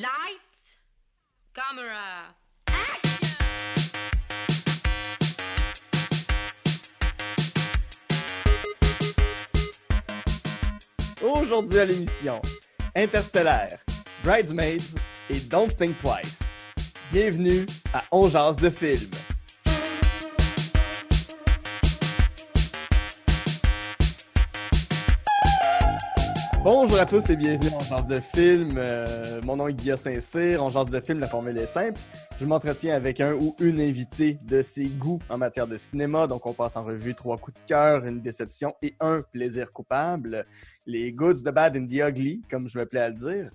Lights, camera, Aujourd'hui à l'émission, Interstellaire, Bridesmaids et Don't Think Twice. Bienvenue à On jase de film. Bonjour à tous et bienvenue en Jase de film. Euh, mon nom est Guillaume Saint-Cyr. En Jase de film, la formule est simple. Je m'entretiens avec un ou une invitée de ses goûts en matière de cinéma. Donc, on passe en revue trois coups de cœur, une déception et un plaisir coupable. Les goods, the bad and the ugly, comme je me plais à le dire.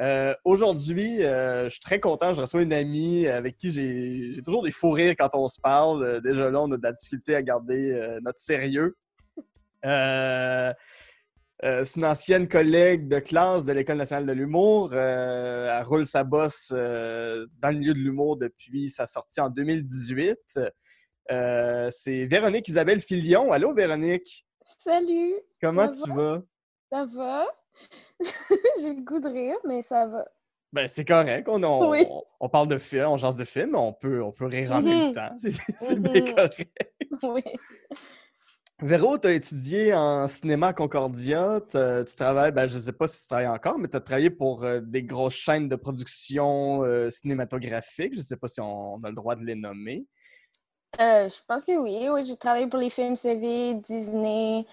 Euh, Aujourd'hui, euh, je suis très content. Je reçois une amie avec qui j'ai j'ai toujours des fous rires quand on se parle. Euh, déjà là, on a de la difficulté à garder euh, notre sérieux. Euh, euh, c'est une ancienne collègue de classe de l'École nationale de l'humour. Euh, elle roule sa bosse euh, dans le milieu de l'humour depuis sa sortie en 2018. Euh, c'est Véronique Isabelle Filion. Allô, Véronique? Salut! Comment Ça tu va? vas? Ça va? J'ai le goût de rire, mais ça va. Ben, c'est correct. On, on, Oui. on- on parle de film, on jase de film, on peut, on peut rire en même Mhm. temps. C'est bien Mhm. correct. Oui. Véro, tu as étudié en cinéma à Concordia. Tu travailles, ben, je ne sais pas si tu travailles encore, mais tu as travaillé pour euh, des grosses chaînes de production euh, cinématographique. Je ne sais pas si on, on a le droit de les nommer. Euh, je pense que oui. Oui, j'ai travaillé pour les films CV, Disney,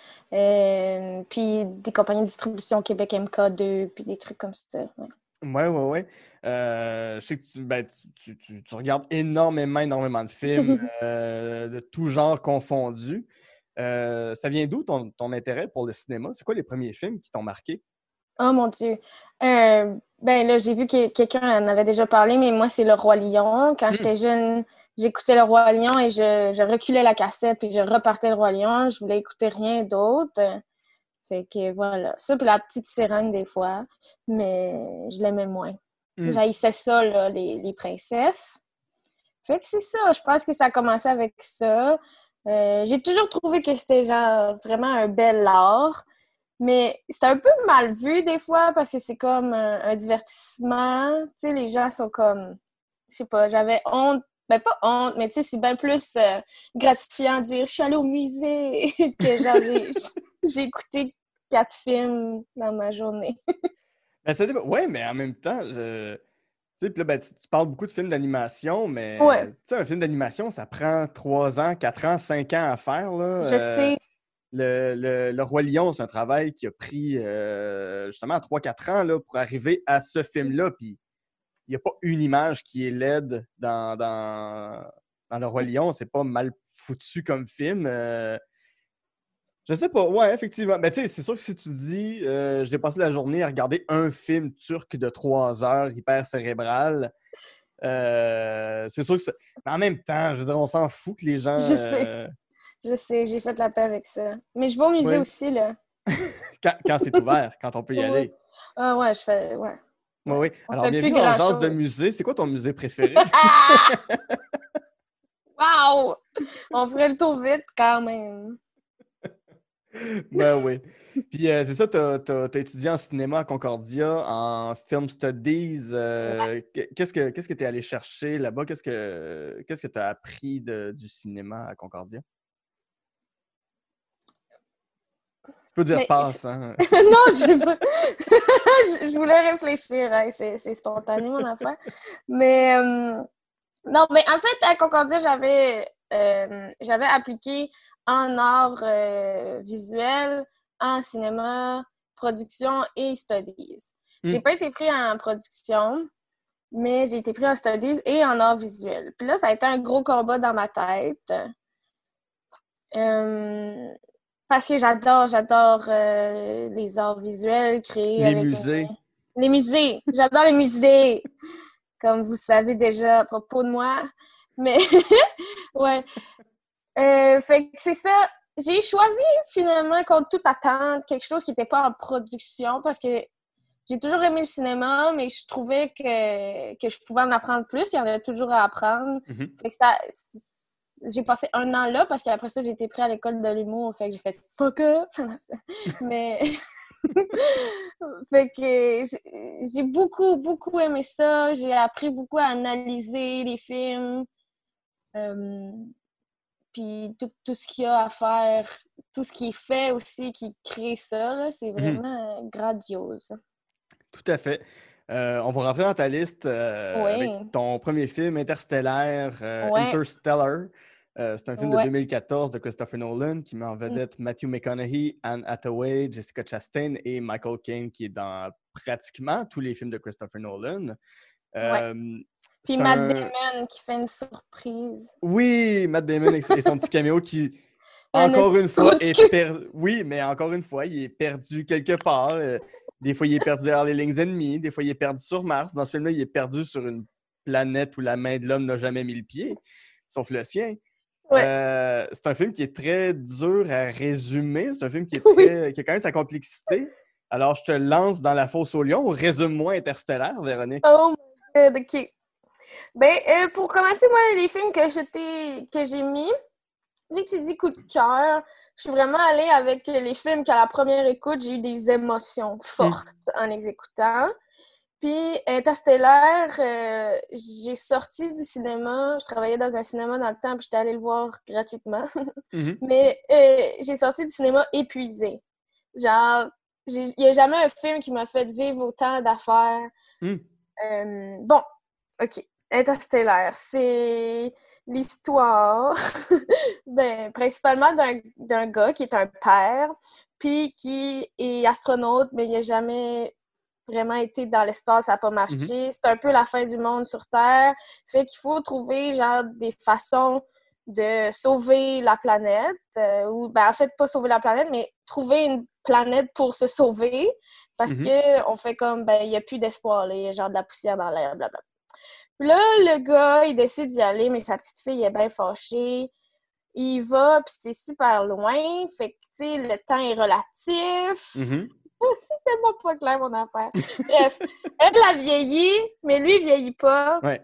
puis des compagnies de distribution Québec MK2, puis des trucs comme ça. ouais. Ouais, ouais. Euh, je sais que tu, ben, tu, tu- regardes énormément, énormément de films, euh, de tout genre confondus. Euh, ça vient d'où ton, ton intérêt pour le cinéma? C'est quoi les premiers films qui t'ont marqué? Oh mon Dieu. Euh, ben là, j'ai vu que quelqu'un en avait déjà parlé, mais moi, c'est Le Roi Lion. Quand j'étais jeune, j'écoutais Le Roi Lion et je, je reculais la cassette, puis je repartais Le Roi Lion. Je voulais écouter rien d'autre. Fait que voilà. Ça, puis la petite sirène des fois, mais je l'aimais moins. Hmm. J'haïssais ça, là, les, les princesses. Fait que c'est ça. Je pense que ça a commencé avec ça. Euh, j'ai toujours trouvé que c'était genre vraiment un bel art. Mais c'est un peu mal vu des fois parce que c'est comme un, divertissement. Tu sais, les gens sont comme. Je sais pas, j'avais honte. Ben, pas honte, mais tu sais, c'est bien plus euh, gratifiant de dire je suis allée au musée que genre j'ai j'ai écouté quatre films dans ma journée. Ben, ça dépend. Ouais, mais en même temps, je... tu sais, puis là, ben, tu, tu parles beaucoup de films d'animation, mais Ouais. tu sais, un film d'animation, ça prend 3 ans, 4 ans, 5 ans à faire. Là. Je Euh, sais. Le, le- le Roi Lion, c'est un travail qui a pris euh, justement 3-4 ans là, pour arriver à ce film-là. Puis il n'y a pas une image qui est laide dans, dans, dans Le Roi Lion. C'est pas mal foutu comme film. Euh, je sais pas, ouais, effectivement. Ben, tu sais, c'est sûr que si tu dis euh, j'ai passé la journée à regarder un film turc de 3 heures, hyper cérébral, euh, c'est sûr que ça. Mais en même temps, je veux dire, on s'en fout que les gens. Je sais. euh, Je sais, j'ai fait la paix avec ça. Mais je vais au musée aussi, là. quand quand c'est ouvert, quand on peut y aller. Ah ouais, je fais. Ouais. Oui, oui. On Alors, fait bienvenue dans genre de musée. C'est quoi ton musée préféré? Wow! On ferait le tour vite quand même. ben oui. Puis euh, c'est ça, tu as, étudié en cinéma à Concordia, en film studies. euh, qu- Qu'est-ce que qu'est-ce que tu es allé chercher là-bas? Qu'est-ce que qu'est-ce que tu as appris de- du cinéma à Concordia? Tu peux dire Mais passe, hein? non, je, pas- je voulais réfléchir. hein, C'est c'est spontané, mon affaire. Mais euh, non, mais en fait, à Concordia, j'avais euh, j'avais appliqué en art euh, visuel, en cinéma, production et studies. J'ai Hmm. pas été pris en production, mais j'ai été pris en studies et en art visuel. Puis là, ça a été un gros combat dans ma tête. Euh, parce que j'adore, j'adore euh, les arts visuels, créer Les avec musées. un- Les musées. J'adore les musées. Comme vous savez déjà à propos de moi. Mais, ouais. Euh, fait que c'est ça. J'ai choisi finalement, contre toute attente, quelque chose qui n'était pas en production parce que j'ai toujours aimé le cinéma, mais je trouvais que, que je pouvais en apprendre plus. Il y en avait toujours à apprendre. Mhm. Fait que ça, j'ai passé un an là parce qu'après ça, j'ai été pris à l'école de l'humour. Fait que j'ai fait fuck off. mais fait que j'ai beaucoup, beaucoup aimé ça. J'ai appris beaucoup à analyser les films. Euh, puis tout, tout ce qu'il y a à faire, tout ce qui est fait aussi, qui crée ça, c'est Mhm. vraiment grandiose. Tout à fait. Euh, on va rentrer dans ta liste euh, Oui. avec ton premier film, Interstellar, euh, Ouais. Interstellar. Euh, c'est un film Ouais. de 2014 de Christopher Nolan qui met en vedette Matthew McConaughey, Anne Hathaway, Jessica Chastain et Michael Caine qui est dans pratiquement tous les films de Christopher Nolan. Euh, Puis Matt un- Damon qui fait une surprise. Oui, Matt Damon et son petit caméo qui, Un encore une fois, est perdu. Oui, mais encore une fois, il est perdu quelque part. Euh, Des fois, il est perdu derrière les lignes ennemies. Des fois, il est perdu sur Mars. Dans ce film-là, il est perdu sur une planète où la main de l'homme n'a jamais mis le pied, sauf le sien. Ouais. Euh, c'est un film qui est très dur à résumer. C'est un film qui, est Oui. très, qui a quand même sa complexité. Alors, je te lance dans la fosse au lion. Résume-moi Interstellar, Véronique. Oh ok. Ben, euh, pour commencer, moi, les films que j'étais que j'ai mis, vu que tu dis coup de cœur, je suis vraiment allée avec les films qu'à la première écoute, j'ai eu des émotions fortes en les écoutant. Puis Interstellar, euh, j'ai sorti du cinéma, je travaillais dans un cinéma dans le temps, puis j'étais allée le voir gratuitement. Mhm. Mais euh, j'ai sorti du cinéma épuisée. Genre, il n'y a jamais un film qui m'a fait vivre autant d'affaires. Hmm. Euh, bon, OK. Interstellar, c'est l'histoire, ben, principalement d'un gars qui est un père, puis qui est astronaute, mais il n'a jamais vraiment été dans l'espace, ça n'a pas marché. C'est un peu la fin du monde sur Terre. Fait qu'il faut trouver, genre, des façons de sauver la planète, euh, ou ben, en fait, pas sauver la planète, mais trouver une planète pour se sauver, parce Mhm. que on fait comme, ben, il n'y a plus d'espoir, il y a genre de la poussière dans l'air, blablabla. Là, le gars, il décide d'y aller, mais sa petite fille est bien fâchée. Il va, puis c'est super loin, fait que, tu sais, le temps est relatif. Mhm. c'est tellement pas clair, mon affaire. Bref, elle a vieilli, mais lui, il vieillit pas. Ouais.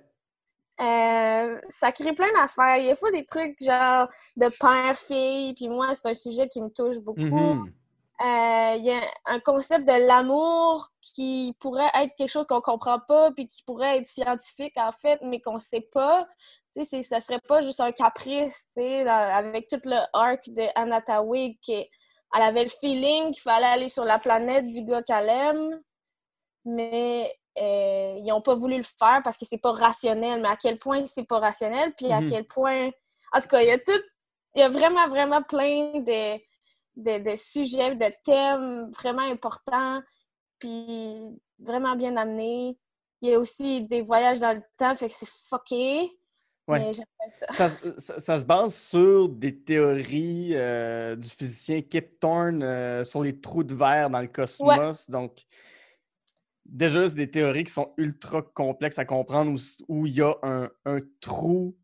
Euh, ça crée plein d'affaires. Il faut des trucs genre de père-fille, puis moi, c'est un sujet qui me touche beaucoup. Mhm. Il y a un concept de l'amour qui pourrait être quelque chose qu'on comprend pas, puis qui pourrait être scientifique, en fait, mais qu'on sait pas. Tu sais, ça serait pas juste un caprice, tu sais, avec tout le arc de Anataway, qui elle avait le feeling qu'il fallait aller sur la planète du gars qu'elle aime, mais euh, ils ont pas voulu le faire parce que c'est pas rationnel. Mais à quel point c'est pas rationnel, puis à Mhm. quel point... En tout cas, il y a tout... Il y a vraiment, vraiment plein de de, de sujets, de thèmes vraiment importants, puis vraiment bien amenés. Il y a aussi des voyages dans le temps, fait que c'est fucké. Ouais. Mais ça. ça, ça- ça se base sur des théories euh, du physicien Kip Thorne euh, sur les trous de verre dans le cosmos. Donc, déjà, c'est des théories qui sont ultra complexes à comprendre où il y a un, un trou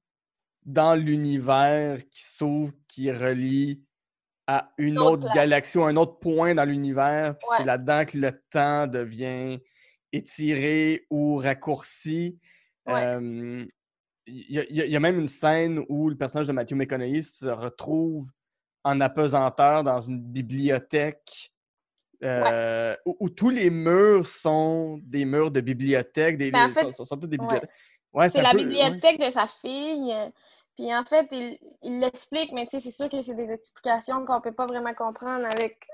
dans l'univers qui s'ouvre, qui relie à une autre galaxie ou un autre point dans l'univers. Puis c'est là-dedans que le temps devient étiré ou raccourci. Ouais. Euh, il y, a- y y même une scène où le personnage de Matthew McConaughey se retrouve en apesanteur dans une bibliothèque euh, où, où tous les murs sont des murs de bibliothèque. Des, en des- fait, sont, sont- sont tous des ouais. bibliothèques. Ouais, C'est la peu- ouais. bibliothèque de sa fille. Puis en fait, il l'explique, mais tu sais, c'est sûr que c'est des explications qu'on peut pas vraiment comprendre avec,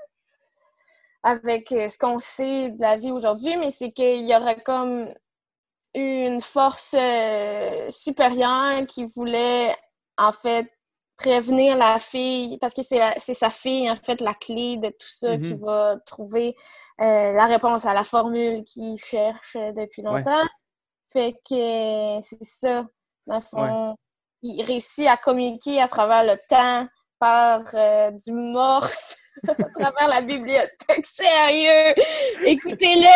avec euh, ce qu'on sait de la vie aujourd'hui, mais c'est qu'il y aurait comme une force euh, supérieure qui voulait en fait prévenir la fille, parce que c'est sa fille, en fait, la clé de tout ça qui Mhm. va trouver euh, la réponse à la formule qu'il cherche depuis Ouais. longtemps. Fait que c'est ça, dans le fond. Il réussit à communiquer à travers le temps par euh, du morse, à travers la bibliothèque. Sérieux! Écoutez-le!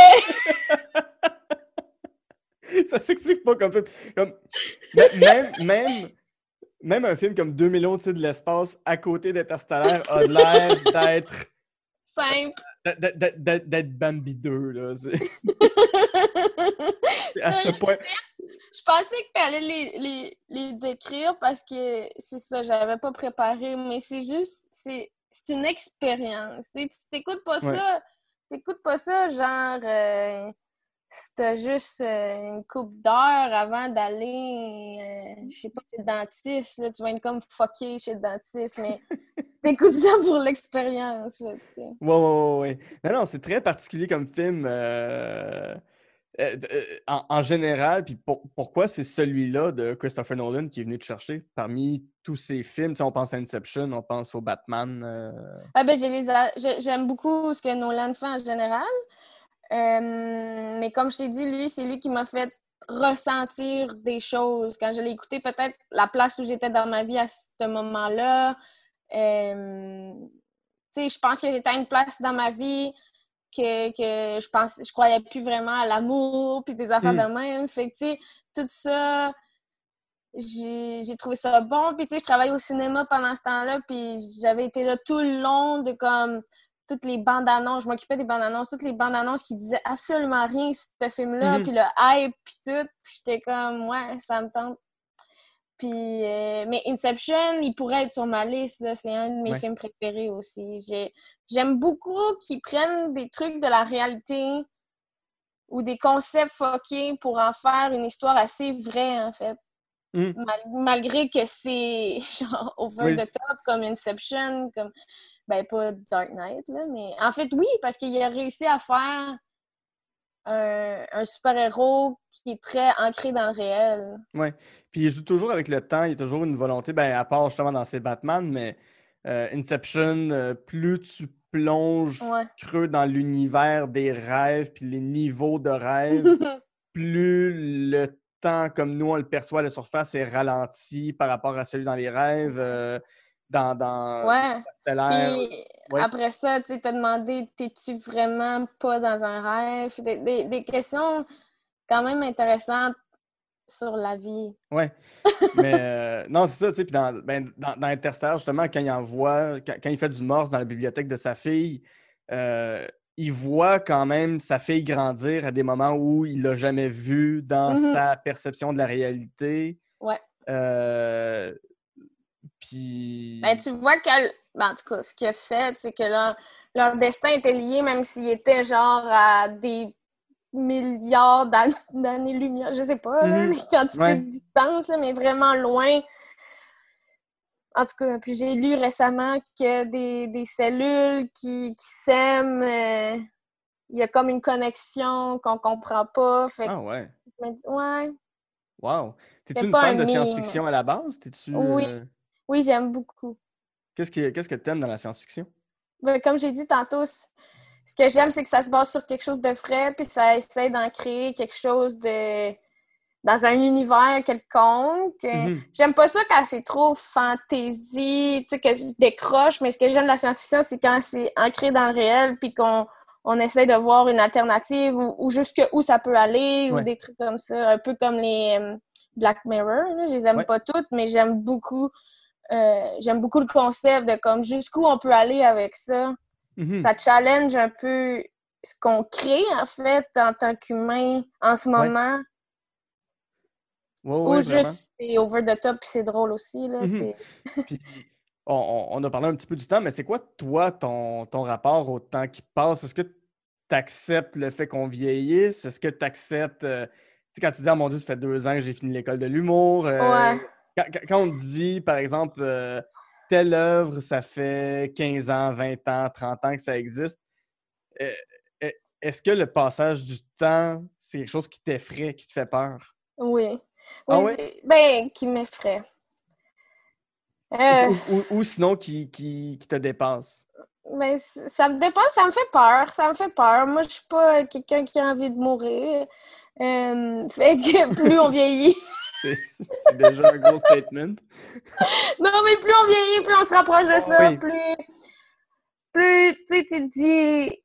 ça s'explique pas comme film. Comme, même, même, même un film comme 2 millions de de l'espace à côté d'Interstellar a l'air d'être Simple. d'être- Bambi 2. Là. C'est- à ce point. Je pensais que tu allais les, les, les décrire parce que c'est ça, j'avais pas préparé, mais c'est juste, c'est c'est une expérience. Tu t'écoutes pas Ouais. ça, t'écoutes pas ça, genre, euh, si t'as juste euh, une coupe d'heure avant d'aller, euh, je sais pas, chez le dentiste, là, tu vas être comme fucké chez le dentiste, mais t'écoutes ça pour l'expérience, là, ouais, ouais, ouais. Non, non, c'est très particulier comme film euh, euh, euh, en, général. Puis pour- pourquoi c'est celui-là de Christopher Nolan qui est venu te chercher parmi tous ces films? Tu sais, on pense à Inception, on pense au Batman. euh, Ah ben, j'aime beaucoup ce que Nolan fait en général. Mais comme je t'ai dit, lui, c'est lui qui m'a fait ressentir des choses. Quand je l'ai écouté, peut-être la place où j'étais dans ma vie à ce moment-là. Je pense que j'étais à une place dans ma vie que, que je pense je croyais plus vraiment à l'amour puis des affaires Mm. de même. Fait que, tu sais, tout ça, j'ai trouvé ça bon. Puis, tu sais, je travaillais au cinéma pendant ce temps-là, puis j'avais été là tout le long de comme toutes les bandes annonces. Je m'occupais des bandes annonces, toutes les bandes annonces qui disaient absolument rien sur ce film-là, Mhm. puis le hype, puis tout. Puis j'étais comme, ouais, ça me tente. Puis, euh, mais Inception, il pourrait être sur ma liste. C'est un de mes Ouais. films préférés aussi. J'ai- J'aime beaucoup qu'ils prennent des trucs de la réalité ou des concepts fuckés pour en faire une histoire assez vraie, en fait. Mm. Mal- malgré que c'est genre over Oui, the top, comme Inception, comme. Ben, pas Dark Knight, là, mais. En fait, oui, parce qu'il a réussi à faire un, un super-héros qui est très ancré dans le réel. Ouais. Puis il joue toujours avec le temps, il y a toujours une volonté, ben, à part justement dans ses Batman, mais euh, Inception, euh, plus tu plonges Ouais. creux dans l'univers des rêves, puis les niveaux de rêves, plus le temps, comme nous on le perçoit à la surface, est ralenti par rapport à celui dans les rêves, euh, dans, dans ouais. Interstellaire. Puis ouais. après ça, tu t'as demandé, t'es-tu vraiment pas dans un rêve? Des, des- des questions quand même intéressantes sur la vie. Ouais. Mais euh, non, c'est ça, tu sais. Puis dans, ben, dans, dans Interstellar, justement, quand il envoie, quand, quand il fait du morse dans la bibliothèque de sa fille, euh, il voit quand même sa fille grandir à des moments où il l'a jamais vu dans Mhm. sa perception de la réalité. Ouais. Euh, puis. Ben, tu vois que, ben, en tout cas, ce qu'il a fait, c'est que leur, leur destin était lié, même s'il était genre à des milliards d'an- d'années-lumière, je sais pas, Mhm. les quantités Ouais. de distance, là, mais vraiment loin. En tout cas, puis j'ai lu récemment que des, des cellules qui, qui s'aiment, euh, il y a comme une connexion qu'on comprend pas. Fait Ah ouais. je me dis, ouais, Wow. T'es-tu une fan un de science-fiction à la base? T'es-tu. Oui. euh, oui, j'aime beaucoup. Qu'est-ce que qu'est-ce que t'aimes dans la science-fiction? Ben, comme j'ai dit tantôt, ce que j'aime, c'est que ça se base sur quelque chose de frais, puis ça essaie d'en créer quelque chose de dans un univers quelconque. Euh, Mhm. J'aime pas ça quand c'est trop fantaisie, tu sais, que je décroche, mais ce que j'aime de la science-fiction, c'est quand c'est ancré dans le réel, puis qu'on on essaie de voir une alternative ou, ou jusque où ça peut aller, Ouais. ou des trucs comme ça, un peu comme les euh, Black Mirror. là. Je les aime Ouais. pas toutes, mais j'aime beaucoup euh, j'aime beaucoup le concept de comme jusqu'où on peut aller avec ça. Mhm. Ça challenge un peu ce qu'on crée en fait en tant qu'humain en ce moment. Ouais, Ou ouais, juste c'est over the top puis c'est drôle aussi. Là. Mhm. Puis, on, on- a parlé un petit peu du temps, mais c'est quoi, toi, ton, ton rapport au temps qui passe? Est-ce que tu acceptes le fait qu'on vieillisse? Est-ce que tu acceptes. euh, tu sais, quand tu dis, ah mon Dieu, ça fait deux ans que j'ai fini l'école de l'humour. euh, Ouais. Quand, on dit, par exemple, euh, telle œuvre, ça fait 15 ans, 20 ans, 30 ans que ça existe, euh, euh, est-ce que le passage du temps, c'est quelque chose qui t'effraie, qui te fait peur? Oui. Oui, Ah ouais? c'est- ben, qui m'effraie. Euh, Ou, ou- ou sinon qui, qui, qui te dépasse? mais c- ça me dépasse, ça me fait peur. Ça me fait peur. Moi, je suis pas quelqu'un qui a envie de mourir. Euh, fait que plus on vieillit, C'est déjà un gros statement. Non, mais plus on vieillit, plus on se rapproche de ça, Ah oui. plus, plus, tu te dis,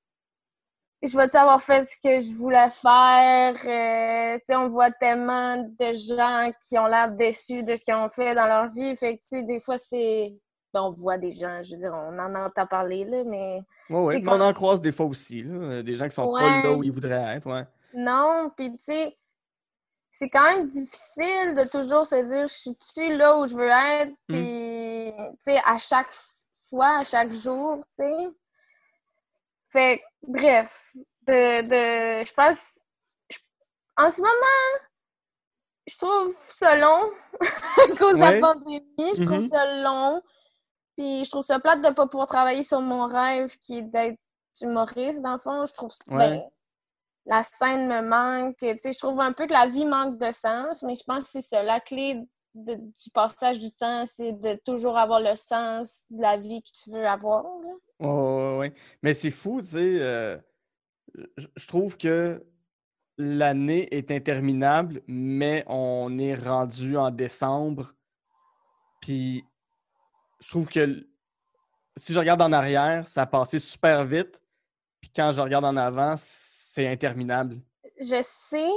je vais-tu avoir fait ce que je voulais faire? Euh, tu sais, on voit tellement de gens qui ont l'air déçus de ce qu'ils ont fait dans leur vie. Fait que, tu sais, des fois, c'est... Ben, on voit des gens, je veux dire, on en entend parler, là, mais... Ouais. C'est Mais on en croise des fois aussi, là, des gens qui sont pas là où ils voudraient être, ouais. Non, puis tu sais, c'est quand même difficile de toujours se dire, je suis-tu là où je veux être? Mm. Puis, tu sais, à chaque fois, à chaque jour, tu sais. Fait bref, de, de, je pense, je- en ce moment, je trouve ça long à cause de la pandémie. Je trouve Mhm. ça long. Puis je trouve ça plate de ne pas pouvoir travailler sur mon rêve qui est d'être humoriste, dans le fond. Je trouve Ouais. ben, la scène me manque. Tu je trouve un peu que la vie manque de sens, mais je pense que c'est ça. La clé du passage du temps, c'est de toujours avoir le sens de la vie que tu veux avoir. ouais, ouais. Mais c'est fou, tu sais. euh, je trouve que l'année est interminable, mais on est rendu en décembre. Puis je trouve que si je regarde en arrière, ça a passé super vite. Puis quand je regarde en avant, c'est interminable. je sais,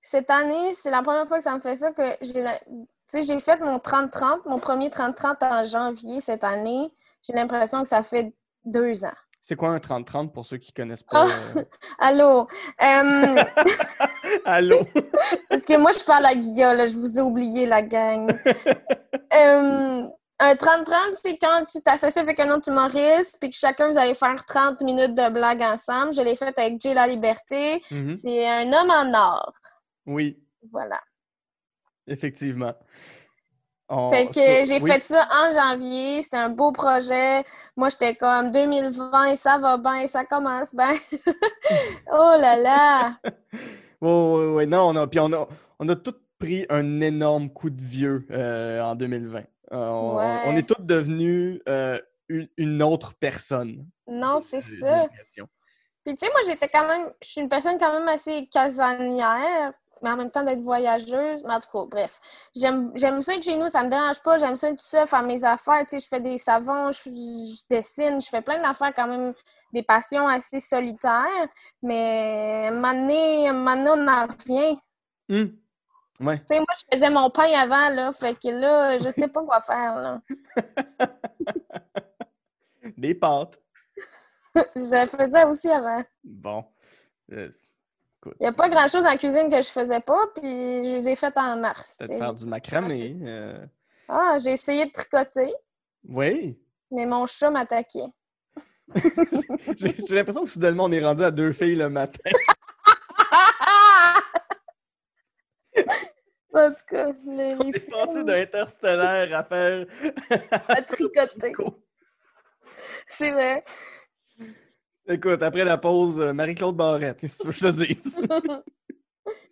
cette année, c'est la première fois que ça me fait ça que j'ai la- tu sais, j'ai fait mon 30-30, mon premier 30-30 en janvier cette année. J'ai l'impression que ça fait deux ans. C'est quoi un 30-30 pour ceux qui connaissent pas? euh? Allô? Allô? parce que moi, je parle à Guilla, là, je vous ai oublié, la gang. un 30-30, c'est quand tu t'associes avec un autre humoriste, puis que chacun, vous allez faire 30 minutes de blague ensemble. Je l'ai fait avec Jay La Liberté. Mhm. C'est un homme en or. Oui, Voilà. effectivement. On- Fait que j'ai oui. fait ça en janvier. C'était un beau projet. Moi, j'étais comme 2020, ça va bien, ça commence bien. oh là là! Ouais, ouais, ouais, non, on a, puis on a, on a tous pris un énorme coup de vieux euh, en 2020. Euh, on, est tous devenus euh, une, une autre personne. Non, c'est ça. Puis tu sais, moi, j'étais quand même... Je suis une personne quand même assez casanière, mais en même temps d'être voyageuse. Mais en tout cas, bref. J'aime ça être chez nous, ça me dérange pas. J'aime ça être tout seul, faire mes affaires. Tu sais, je fais des savons, je, je dessine, je fais plein d'affaires quand même, des passions assez solitaires. Mais à un moment donné, à un moment donné, on en revient. Hum. Ouais. Tu sais, moi, je faisais mon pain avant, là. Fait que là, je sais pas quoi faire, là. Des pâtes. Je faisais aussi avant. Bon. Euh, Il n'y a pas grand-chose en cuisine que je faisais pas, puis je les ai faites en mars. tu Peut-être faire du macramé. euh, Ah, j'ai essayé de tricoter, Oui? mais mon chat m'attaquait. J'ai j'ai l'impression que soudainement, on est rendu à deux filles le matin. En tout cas, les, On les est passé films d'interstellaire à faire. à tricoter. C'est vrai. Écoute, après la pause, euh, Marie-Claude Barrette, qu'est-ce que tu veux que je te dise?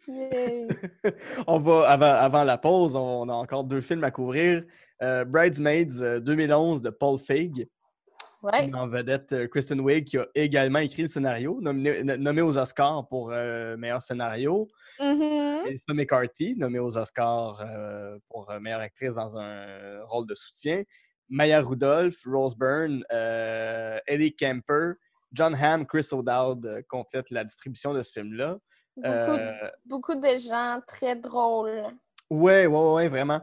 On va, avant, avant la pause, on a encore deux films à couvrir. Euh, Bridesmaids euh, 2011 de Paul Feig, Ouais. en vedette euh, Kristen Wiig, qui a également écrit le scénario, nominé, no- nommé aux Oscars pour euh, meilleur scénario. Mhm. Melissa McCarthy, nommée aux Oscars euh, pour meilleure actrice dans un rôle de soutien. Maya Rudolph, Rose Byrne, euh, Ellie Kemper, John Hamm, Chris O'Dowd complètent la distribution de ce film-là. Beaucoup, beaucoup de gens très drôles. Ouais, ouais, ouais, ouais, vraiment.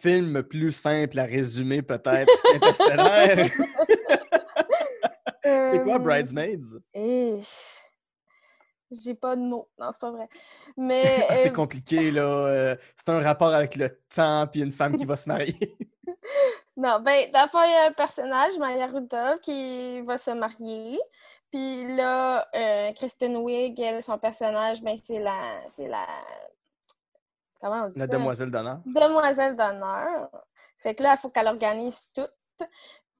Film plus simple à résumer, peut-être. Interstellaire. C'est quoi Euh, Bridesmaids? J'ai pas de mots. Non, c'est pas vrai. Mais Ah, c'est euh, compliqué, là. euh, c'est un rapport avec le temps, puis une femme qui va se marier. Non, ben, dans le fond, il y a un personnage, Maya Rudolph, qui va se marier. Puis là, euh, Kristen Wiig, elle, son personnage, ben, c'est la. C'est la. Comment on dit La ça? demoiselle d'honneur. Demoiselle d'honneur. Fait que là, il faut qu'elle organise tout.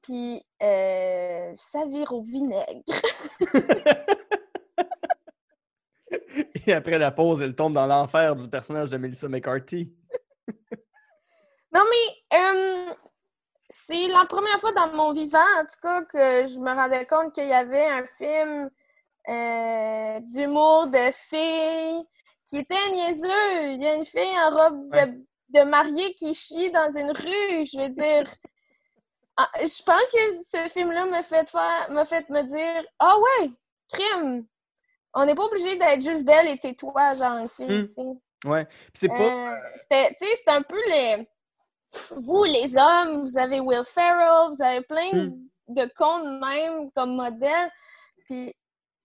Puis euh, ça vire au vinaigre. Et après la pause, elle tombe dans l'enfer du personnage de Melissa McCarthy. Non, mais euh, c'est la première fois dans mon vivant, en tout cas, que je me rendais compte qu'il y avait un film euh, d'humour de filles qui était niaiseux. Il y a une fille en robe Ouais. de, de mariée qui chie dans une rue. Je veux dire. Ah, Je pense que ce film-là m'a fait faire, m'a fait me dire Ah ouais, crime! On n'est pas obligé d'être juste belle et tais-toi, genre une fille, Hmm. tu sais. Ouais. Puis c'est pas. Euh, c'était, tu sais, c'est un peu les. Vous, les hommes, vous avez Will Ferrell, vous avez plein Hmm. de cons de même comme modèle. Puis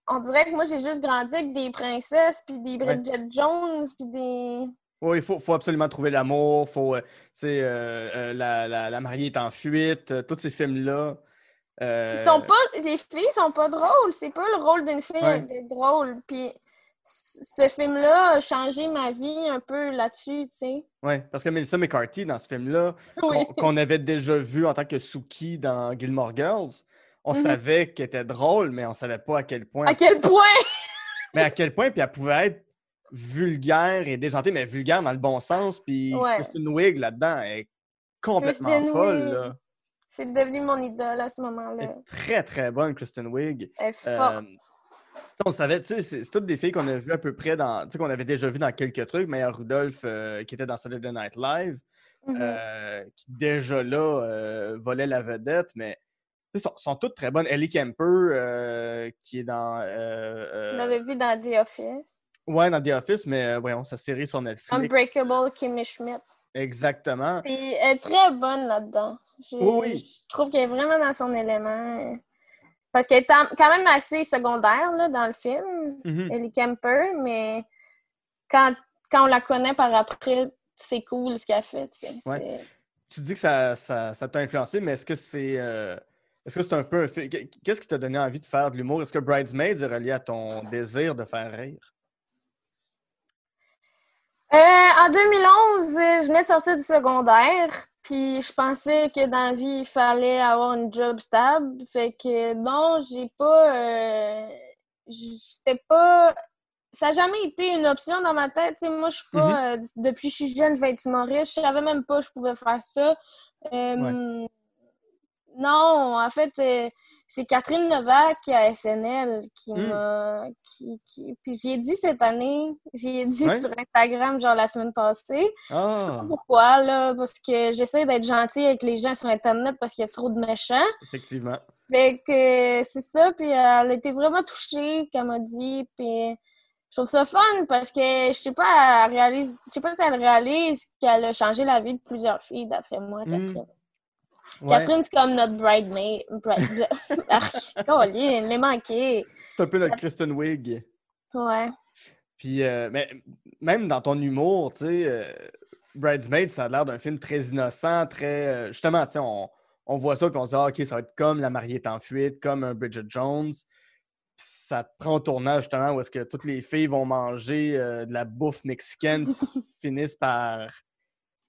on dirait que moi, j'ai juste grandi avec des princesses, puis des Ouais. Bridget Jones, puis des. Oui, il faut, faut absolument trouver l'amour. Faut, euh, euh, euh, la, la, la mariée est en fuite. euh, tous ces films-là. Ils sont pas, les filles sont pas drôles. C'est pas le rôle d'une fille Ouais. d'être drôle. Puis ce film-là a changé ma vie un peu là-dessus, tu sais. Ouais, parce que Melissa McCarthy, dans ce film-là, Oui. qu'on qu'on avait déjà vu en tant que Suki dans Gilmore Girls, on Mhm. savait qu'elle était drôle, mais on savait pas à quel point. À quel point? Mais à quel point, puis elle pouvait être vulgaire et déjantée, mais vulgaire dans le bon sens. Puis Ouais. Kristen Wiig là-dedans est complètement Kristen folle. C'est devenu mon idole à ce moment-là. très très bonne, Kristen Wiig. Elle est Euh, forte. on savait, tu sais, c'est toutes des filles qu'on a vues à peu près dans, tu sais, qu'on avait déjà vues dans quelques trucs. Maya Rudolph, euh, qui était dans Saturday Night Live, Mhm. euh, qui déjà là volait la vedette, mais sont, sont toutes très bonnes. Ellie Kemper, euh, qui est dans. euh, On euh, l'avait vu dans The Office. ouais, dans The Office, mais euh, voyons, sa série sur Netflix. Unbreakable Kimmy Schmidt. Exactement. Puis elle est très bonne là-dedans. Oui, oui. Je trouve qu'elle est vraiment dans son élément. Parce qu'elle est quand même assez secondaire là, dans le film, Mhm. Ellie Kemper, mais quand, quand on la connaît par après, c'est cool ce qu'elle fait. tu. Ouais. Dis que ça ça- ça t'a influencé, mais est-ce que c'est. euh, Est-ce que c'est un peu un film. Qu'est-ce qui t'a donné envie de faire de l'humour? Est-ce que Bridesmaids est relié à ton désir de faire rire? Euh, en 2011, euh, je venais de sortir du secondaire, puis je pensais que dans la vie, il fallait avoir une job stable. Fait que non, j'ai pas. euh, j- C'était pas. Ça n'a jamais été une option dans ma tête. Moi, je suis pas. euh, depuis que je suis jeune, je vais être humoriste. Je savais même pas que je pouvais faire ça. Non, en fait, c'est Catherine Levac à SNL qui Mm. m'a. Qui, qui... Puis j'ai dit cette année, j'ai dit Ouais. sur Instagram, genre la semaine passée. Je sais Ah, pas pourquoi, là, parce que j'essaie d'être gentille avec les gens sur Internet parce qu'il y a trop de méchants. effectivement. Fait que c'est ça, puis elle a été vraiment touchée, qu'elle m'a dit, puis je trouve ça fun parce que je sais pas, elle réalise, je sais pas si elle réalise qu'elle a changé la vie de plusieurs filles, d'après moi, Mm. Catherine. Ouais, Catherine, c'est comme notre bridemaid. Bride... Colin, l'ai manqué. c'est un peu notre Kristen Wiig. Ouais. Puis, euh, mais même dans ton humour, tu sais, euh, Bridesmaids, ça a l'air d'un film très innocent, très. euh, justement, tu sais, on, on voit ça, puis on se dit, ah, OK, ça va être comme La mariée est en fuite, comme un Bridget Jones. Puis ça te prend au tournage, justement, où est-ce que toutes les filles vont manger euh, de la bouffe mexicaine, puis finissent par.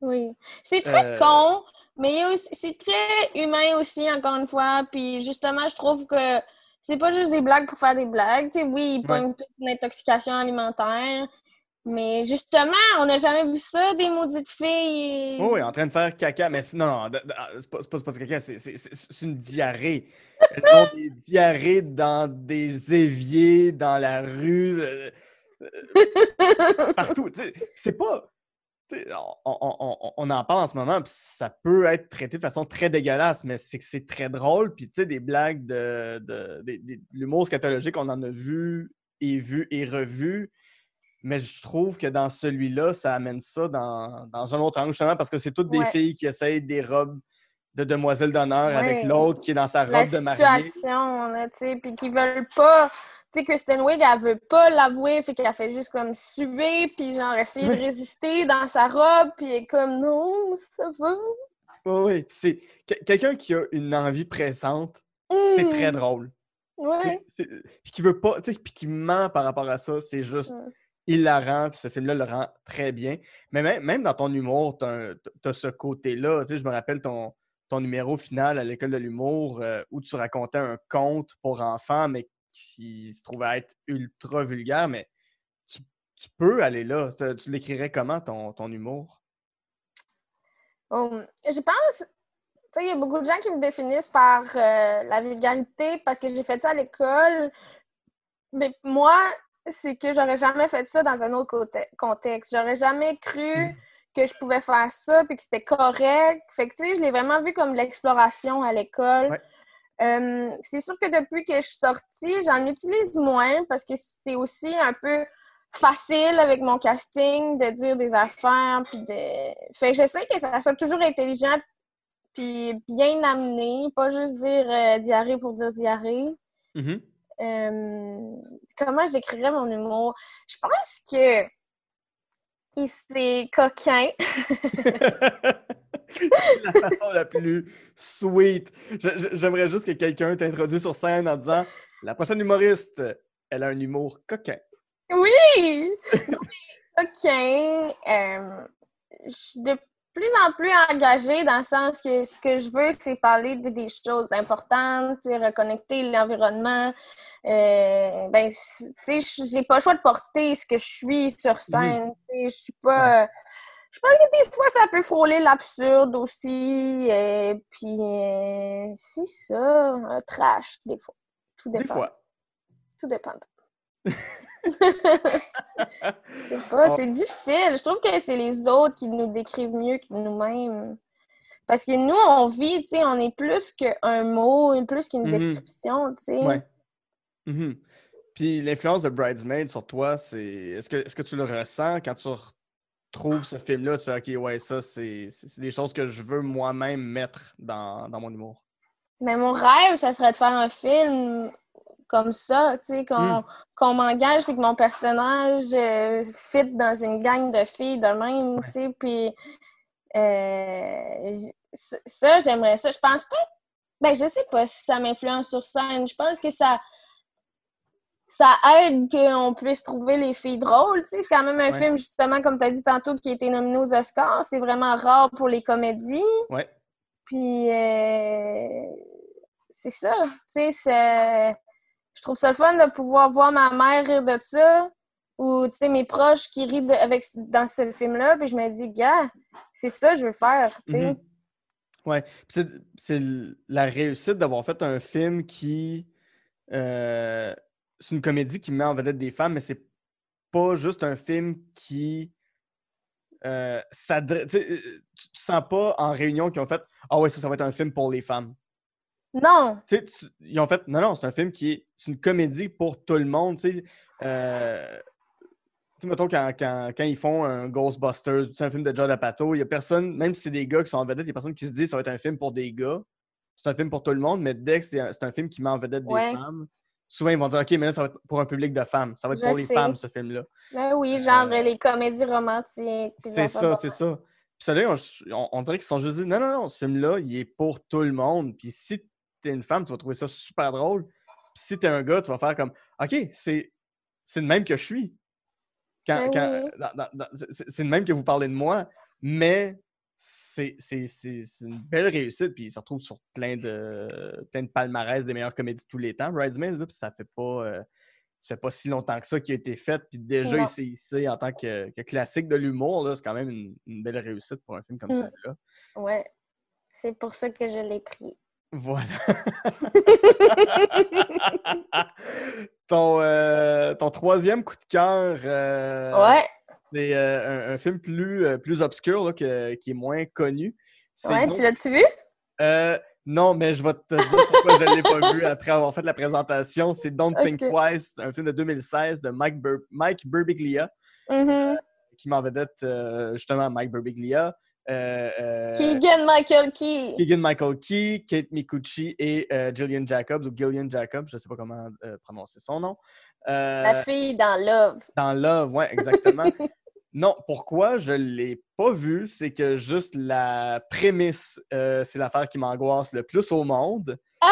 Oui. C'est très Euh, con, mais c'est très humain aussi, encore une fois. Puis justement, je trouve que c'est pas juste des blagues pour faire des blagues. Tu sais, oui, ils Ouais. pognent toute une intoxication alimentaire. Mais justement, on n'a jamais vu ça, des maudites filles. Oh, oui, en train de faire caca. Mais non, non, ah, c'est pas, pas, pas du caca, c'est- une diarrhée. Elles ont des diarrhées dans des éviers, dans la rue, euh, euh, partout. Tu sais, C'est pas. On, on- on- on en parle en ce moment, puis ça peut être traité de façon très dégueulasse, mais c'est que c'est très drôle. Puis, tu sais, des blagues de, l'humour scatologique, on en a vu et vu et revu. Mais je trouve que dans celui-là, ça amène ça dans, dans un autre angle, justement, parce que c'est toutes des filles qui essayent des robes de demoiselle d'honneur avec l'autre qui est dans sa La robe de mariée. situation, tu sais, puis qu'ils veulent pas... Tu sais, Kristen Wiig, elle veut pas l'avouer, fait qu'elle fait juste comme suer, puis genre essayer de résister dans sa robe, puis elle est comme « Non, ça va! Oui, oui. Puis c'est que- quelqu'un qui a une envie pressante, c'est Hmm. très drôle. Ouais. Puis qui veut pas, tu sais, puis qui ment par rapport à ça, c'est juste Ouais. hilarant, puis ce film-là le rend très bien. Mais même, même dans ton humour, t'as t'as ce côté-là. Tu sais, je me rappelle ton, ton numéro final à l'école de l'humour euh, où tu racontais un conte pour enfants, mais qui se trouvait être ultra vulgaire, mais tu, tu peux aller là. Tu l'écrirais comment, ton, ton humour? Um, je pense, tu sais, il y a beaucoup de gens qui me définissent par euh, la vulgarité parce que j'ai fait ça à l'école. Mais moi, c'est que j'aurais jamais fait ça dans un autre contexte. J'aurais jamais cru que je pouvais faire ça puis que c'était correct. Fait que, tu sais, je l'ai vraiment vu comme l'exploration à l'école. Ouais. Euh, c'est sûr que depuis que je suis sortie, j'en utilise moins parce que c'est aussi un peu facile avec mon casting de dire des affaires puis de fait que j'essaie que ça soit toujours intelligent puis bien amené pas juste dire euh, diarrhée pour dire diarrhée. Mhm. Euh, comment je décrirais mon humour? Je pense que c'est coquin C'est la façon la plus sweet. J'aimerais juste que quelqu'un t'introduise sur scène en disant La prochaine humoriste, elle a un humour coquin. Oui! OK. euh, je suis de plus en plus engagée dans le sens que ce que je veux, c'est parler de des choses importantes, reconnecter l'environnement. Euh, ben, tu sais, je- j'ai pas le choix de porter ce que je suis sur scène. Tu sais, je suis pas. Je pense que des fois, ça peut frôler l'absurde aussi. Et puis, euh, c'est ça, un trash, des fois. Tout Des dépend. fois. Tout dépend. Oh. c'est difficile. Je trouve que c'est les autres qui nous décrivent mieux que nous-mêmes. Parce que nous, on vit, tu sais, on est plus qu'un mot, plus qu'une Mhm. description, tu sais. Ouais. Mhm. Puis l'influence de Bridesmaid sur toi, c'est. Est-ce que, est-ce que tu le ressens quand tu retrouves ce film-là? Tu fais OK, ouais, ça, c'est, des choses que je veux moi-même mettre dans, dans mon humour. Mais mon rêve, ça serait de faire un film comme ça, tu sais, qu'on Mm. qu'on m'engage puis que mon personnage euh, fit dans une gang de filles de même, Ouais. tu sais, puis euh, ça, ça, j'aimerais ça. Je pense pas, ben je sais pas si ça m'influence sur scène. Je pense que ça ça aide qu'on puisse trouver les filles drôles, tu sais, c'est quand même un Ouais. film, justement, comme tu as dit tantôt, qui a été nominé aux Oscars. C'est vraiment rare pour les comédies. Ouais. Puis, euh, c'est ça. Tu sais, c'est- je trouve ça le fun de pouvoir voir ma mère rire de ça ou, tu sais, mes proches qui rient de- avec, dans ce film-là. Puis je me dis, gars, c'est ça que je veux faire, tu sais. Mhm. Ouais. Puis c'est, la réussite d'avoir fait un film qui. euh, c'est une comédie qui met en vedette des femmes, mais c'est pas juste un film qui. Euh, s'adresse- tu euh, tu tu sens pas en réunion qu'ils ont fait Ah ouais, ça, ça va être un film pour les femmes. Non! Tu ils ont fait non, non, c'est un film qui est. C'est une comédie pour tout le monde. Tu sais, Euh, mettons, quand, quand, quand ils font un Ghostbusters, c'est un film de Judd Apatow, il y a personne, même si c'est des gars qui sont en vedette, il y a personne qui se dit ça va être un film pour des gars. C'est un film pour tout le monde, mais dès que c'est un, un film qui met en vedette des Ouais. femmes, souvent ils vont dire OK, mais là, ça va être pour un public de femmes. Ça va être Je pour les femmes, ce film-là. Ben oui, genre Euh, les comédies romantiques. C'est ça, c'est ça. Puis ça, là, on, on- on dirait qu'ils sont juste dit non, non, non, ce film-là, il est pour tout le monde. Puis si t'es une femme, tu vas trouver ça super drôle. Puis si t'es un gars, tu vas faire comme OK, c'est le même que je suis. Quand, Ben quand- oui. c'est le même que vous parlez de moi, mais c'est une belle réussite. Puis il se retrouve sur plein de, plein de palmarès des meilleures comédies de tous les temps, Bridesmaids. là, Puis ça fait pas. euh, ça fait pas si longtemps que ça qui a été fait. Puis déjà, Non. il s'est hissé en tant que, que classique de l'humour. là, C'est quand même une, une belle réussite pour un film comme Mm. celui-là. Ouais. C'est pour ça que je l'ai pris. Voilà. ton, euh, ton troisième coup de cœur, euh, ouais, c'est euh, un, un film plus, euh, plus obscur là, que- qui est moins connu. C'est ouais, donc- tu l'as-tu vu? Euh, non, mais je vais te dire pourquoi je ne l'ai pas vu après avoir fait la présentation. C'est Don't Think. Twice, un film de 2016 de Mike, Bur- Mike Birbiglia, Mhm. qui m'en vedette justement Mike Birbiglia. euh, Keegan Michael Key. Keegan Michael Key, Kate Mikuchi et Gillian Jacobs, ou Gillian Jacobs, je ne sais pas comment prononcer son nom. La fille dans Love. dans Love, ouais, exactement. non, pourquoi je ne l'ai pas vu, c'est que juste la prémisse, euh, c'est l'affaire qui m'angoisse le plus au monde. Ah!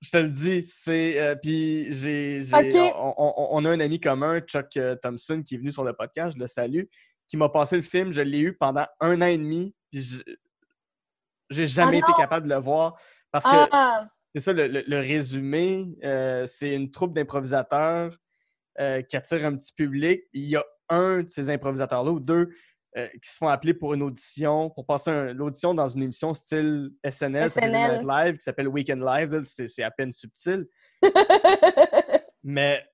Je te le dis, c'est. euh, puis j'ai. on, on- on a un ami commun, Chuck euh, Thompson, qui est venu sur le podcast, je le salue, qui m'a passé le film. Je l'ai eu pendant un an et demi. Puis je- j'ai jamais été Ah capable de le voir parce que Ah! c'est ça le, le- le résumé. euh, c'est une troupe d'improvisateurs euh, qui attire un petit public. Il y a un de ces improvisateurs-là ou deux euh, qui se font appeler pour une audition, pour passer un- l'audition dans une émission style SNL, SNL. Live, qui s'appelle Weekend Live. là, C'est c'est à peine subtil. Mais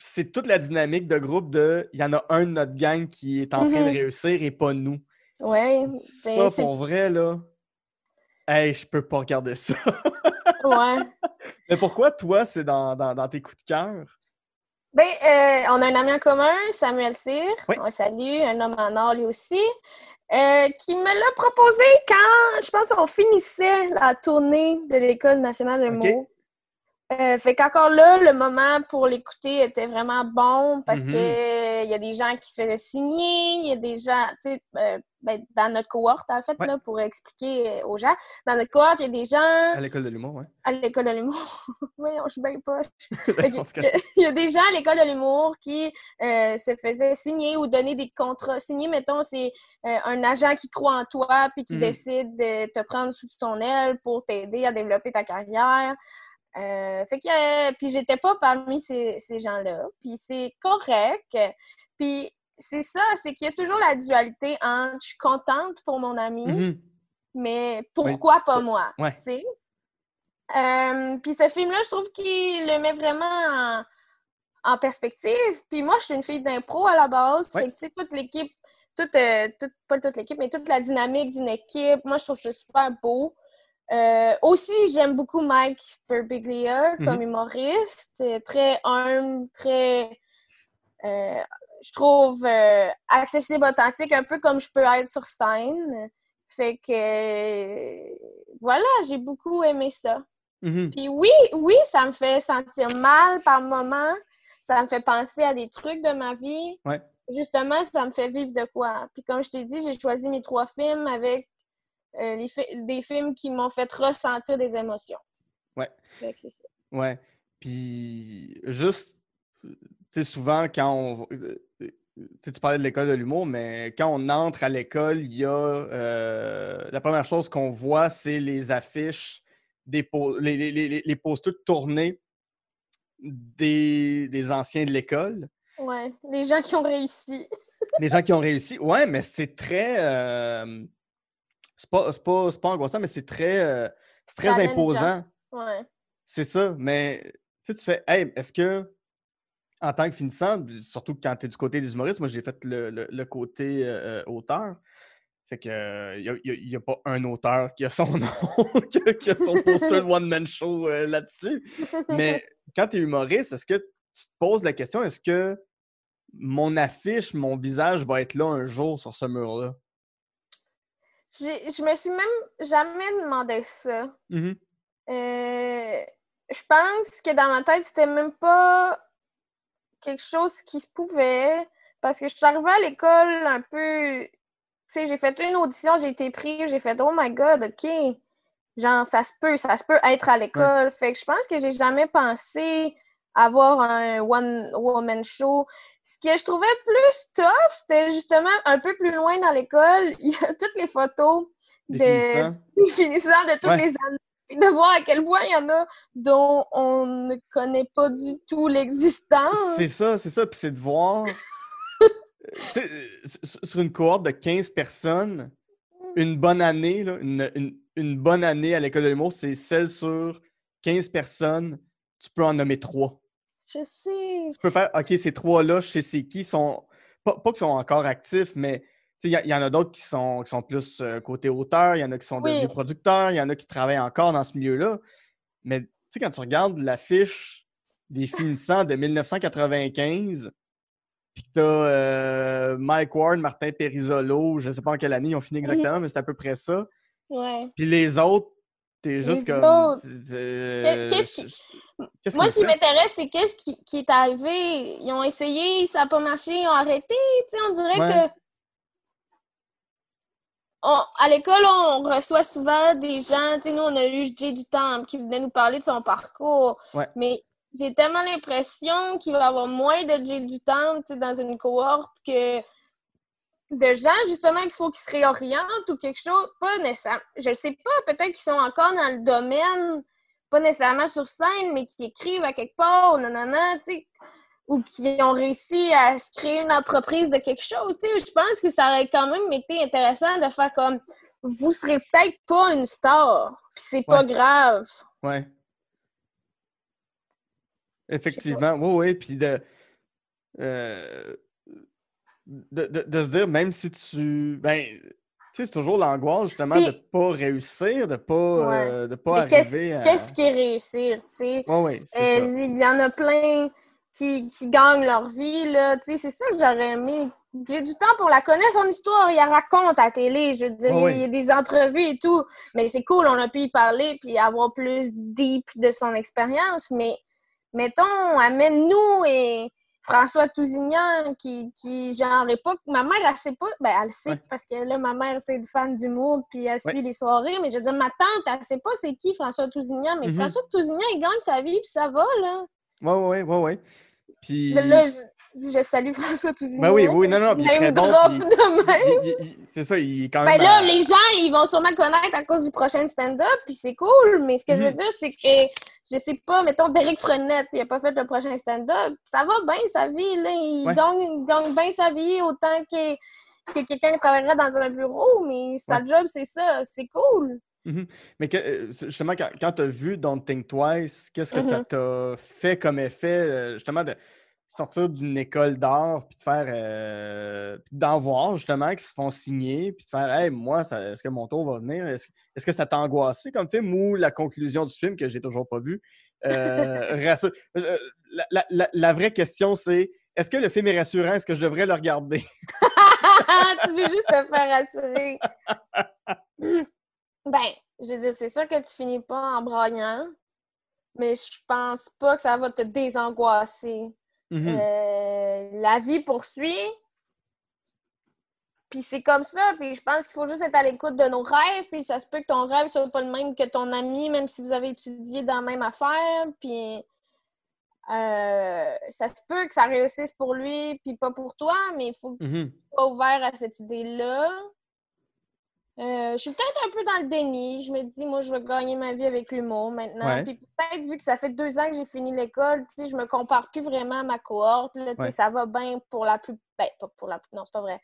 c'est toute la dynamique de groupe de il y en a un de notre gang qui est en train de Mhm. réussir et pas nous. ouais, Ça, ben, c'est- pour vrai, là. Hey, je peux pas regarder ça. ouais. Mais pourquoi, toi, c'est dans, dans- dans tes coups de cœur? Ben, euh, on a un ami en commun, Samuel Cyr. Oui. On le salue, un homme en or lui aussi. euh, qui me l'a proposé quand, je pense, on finissait la tournée de l'École nationale de mots. Euh, fait qu'encore là, le moment pour l'écouter était vraiment bon parce Mhm. que il y a des gens qui se faisaient signer, il y a des gens, tu sais, ben, dans notre cohorte, en fait, Ouais. là, pour expliquer euh, aux gens, dans notre cohorte, il y a des gens À l'école de l'humour, ouais. à l'école de l'humour. Voyons, je suis bien poche. Cas- il y a- des gens à l'école de l'humour qui euh, se faisaient signer ou donner des contrats. Signer, mettons, c'est euh, un agent qui croit en toi puis qui Mhm. décide de te prendre sous son aile pour t'aider à développer ta carrière. Euh, fait que, euh, puis j'étais pas parmi ces, ces gens-là. Puis c'est correct. Puis c'est ça, c'est qu'il y a toujours la dualité entre je suis contente pour mon ami, Mhm. mais pourquoi pas moi? Ouais. tu sais? Euh, puis ce film-là, je trouve qu'il le met vraiment en, en perspective. Puis moi, je suis une fille d'impro à la base. Ouais. Fait que, toute l'équipe, toute, euh, toute- pas toute l'équipe, mais toute la dynamique d'une équipe, moi, je trouve ça super beau. Euh, aussi, j'aime beaucoup Mike Birbiglia comme Mhm. humoriste. Euh, Très humble, très... je trouve euh, accessible, authentique, un peu comme je peux être sur scène. Fait que... euh, voilà, j'ai beaucoup aimé ça. Mhm. Puis oui, oui, ça me fait sentir mal par moments. Ça me fait penser à des trucs de ma vie. Ouais. Justement, ça me fait vivre de quoi. Puis comme je t'ai dit, j'ai choisi mes trois films avec euh, les fi- des films qui m'ont fait ressentir des émotions. Ouais. Fait que c'est ça. Ouais. Puis juste, tu sais, souvent quand on. Tu parlais de l'école de l'humour, mais quand on entre à l'école, il y a. euh, la première chose qu'on voit, c'est les affiches, des les, les, les, les posters tournés des, des anciens de l'école. Ouais, les gens qui ont réussi. Les gens qui ont réussi. Ouais, mais c'est très. euh, c'est pas, c'est pas, angoissant, mais c'est très, euh, c'est très Challengeant. imposant. Ouais. C'est ça, mais tu sais, tu fais, hey, est-ce que, en tant que finissant, surtout quand tu es du côté des humoristes, moi j'ai fait le, le- le côté euh, euh, auteur. Fait que il n'y a, pas un auteur qui a son nom, qui a, a son poster de one-man show euh, là-dessus. Mais quand tu es humoriste, est-ce que tu te poses la question, est-ce que mon affiche, mon visage va être là un jour sur ce mur-là? Je me suis même jamais demandé ça. Euh, je pense que dans ma tête, c'était même pas quelque chose qui se pouvait. Parce que je suis arrivée à l'école un peu. Tu sais, j'ai fait une audition, j'ai été prise, j'ai fait Oh my god, ok. Genre, ça se peut, ça se peut être à l'école. Fait que je pense que j'ai jamais pensé avoir un one-woman show. Ce que je trouvais plus tough, c'était justement un peu plus loin dans l'école. Il y a toutes les photos Des de, finissants? de toutes Ouais. les années. Puis de voir à quel point il y en a dont on ne connaît pas du tout l'existence. C'est ça, c'est ça. Puis c'est de voir. sur une cohorte de 15 personnes, une bonne année, là, une, une- une bonne année à l'école de l'humour, c'est celle sur 15 personnes, tu peux en nommer trois. Je sais. Tu peux faire, OK, ces trois-là, je sais c'est qui, sont. Pas, pas qu'ils sont encore actifs, mais il y, y en a d'autres qui sont, qui sont plus euh, côté auteur, il y en a qui sont Oui. devenus producteurs, il y en a qui travaillent encore dans ce milieu-là. Mais tu sais, quand tu regardes l'affiche des finissants de 1995, puis que tu as Mike Ward, Martin Perisolo, je ne sais pas en quelle année ils ont fini exactement, mais c'est à peu près ça. Puis les autres, t'es juste Les comme. c'est- Qu'est-ce qui- Moi, ce qui m'intéresse, c'est qu'est-ce qui, qui est arrivé? Ils ont essayé, ça n'a pas marché, ils ont arrêté. On dirait Ouais. que. On- à l'école, on reçoit souvent des gens. Tu sais, nous, on a eu Jay du Temple qui venait nous parler de son parcours. Ouais. Mais j'ai tellement l'impression qu'il va y avoir moins de Jay du Temple dans une cohorte que de gens, justement, qu'il faut qu'ils se réorientent ou quelque chose. Pas nécessairement. Je sais pas, peut-être qu'ils sont encore dans le domaine pas nécessairement sur scène, mais qui écrivent à quelque part, nanana, tu sais, ou qui ont réussi à se créer une entreprise de quelque chose, tu sais. Je pense que ça aurait quand même été intéressant de faire comme vous serez peut-être pas une star, puis c'est pas Ouais. grave. Ouais. Effectivement, oui, oui. Puis de, euh, de, de- de se dire, même si tu. Ben, tu sais, c'est toujours l'angoisse, justement, Puis- de pas réussir, de pas, Ouais. euh, de pas Mais qu'est-ce- arriver à. Qu'est-ce qui est réussir, tu sais? Oui, oui, Euh. Il y en a plein qui, qui gagnent leur vie, là. Tu sais, c'est ça que j'aurais aimé j'ai du temps pour la connaître, son histoire. Il la raconte à la télé. Je veux dire, Oui, il y a des entrevues et tout. Mais c'est cool, on a pu y parler puis avoir plus deep de son expérience. Mais mettons, amène-nous et François Tousignan qui, qui genre, est pas. Ma mère, elle sait pas. Ben, elle sait Ouais. parce que là, ma mère, c'est une fan d'humour puis elle suit Ouais. les soirées. Mais je veux dire, ma tante, elle sait pas c'est qui François Tousignan. Mais Mhm. François Tousignan, il gagne sa vie puis ça va, là. Ouais, ouais, ouais, ouais. Puis. Là, je, je salue François Tousignan. Ben oui, oui, non, non, puis très Name bon, drop puis- de même. il- il- il- c'est ça, il est quand même. Ben là, à- les gens, ils vont sûrement connaître à cause du prochain stand-up, puis c'est cool. Mais ce que je veux Mhm. dire, c'est que, je sais pas, mettons, Derek Frenette, il a pas fait le prochain stand-up. Ça va bien, sa vie, là. Il Ouais. gagne, gagne bien sa vie autant que, que quelqu'un qui travaillerait dans un bureau, mais sa Ouais. job, c'est ça. C'est cool. Mais que, euh, justement, quand, quand tu as vu Don't Think Twice, qu'est-ce que ça Mhm. t'a fait comme effet, euh, justement, de sortir d'une école d'art, puis de faire. euh, d'en voir, justement, qui se font signer, puis de faire, hey, moi, est-ce que mon tour va venir? Est-ce que ça t'a angoissé comme film ou la conclusion du film, que j'ai toujours pas vu? euh, rassure- la, la- la- la vraie question, c'est est-ce que le film est rassurant? Est-ce que je devrais le regarder? tu veux juste te faire assurer. ben, je veux dire, c'est sûr que tu finis pas en braillant, mais je pense pas que ça va te désangoisser. Mhm. Euh, la vie poursuit. Puis c'est comme ça. Puis je pense qu'il faut juste être à l'écoute de nos rêves. Puis ça se peut que ton rêve soit pas le même que ton ami, même si vous avez étudié dans la même affaire. Puis euh, ça se peut que ça réussisse pour lui, puis pas pour toi. Mais il faut que Mhm. tu sois ouvert à cette idée-là. Euh, je suis peut-être un peu dans le déni. Je me dis, moi, je vais gagner ma vie avec l'humour maintenant. Ouais. Puis peut-être, vu que ça fait deux ans que j'ai fini l'école, tu sais, je me compare plus vraiment à ma cohorte. Là, tu sais, Ouais. Ça va bien pour la plus... Ben, pas pour la plus... Non, c'est pas vrai.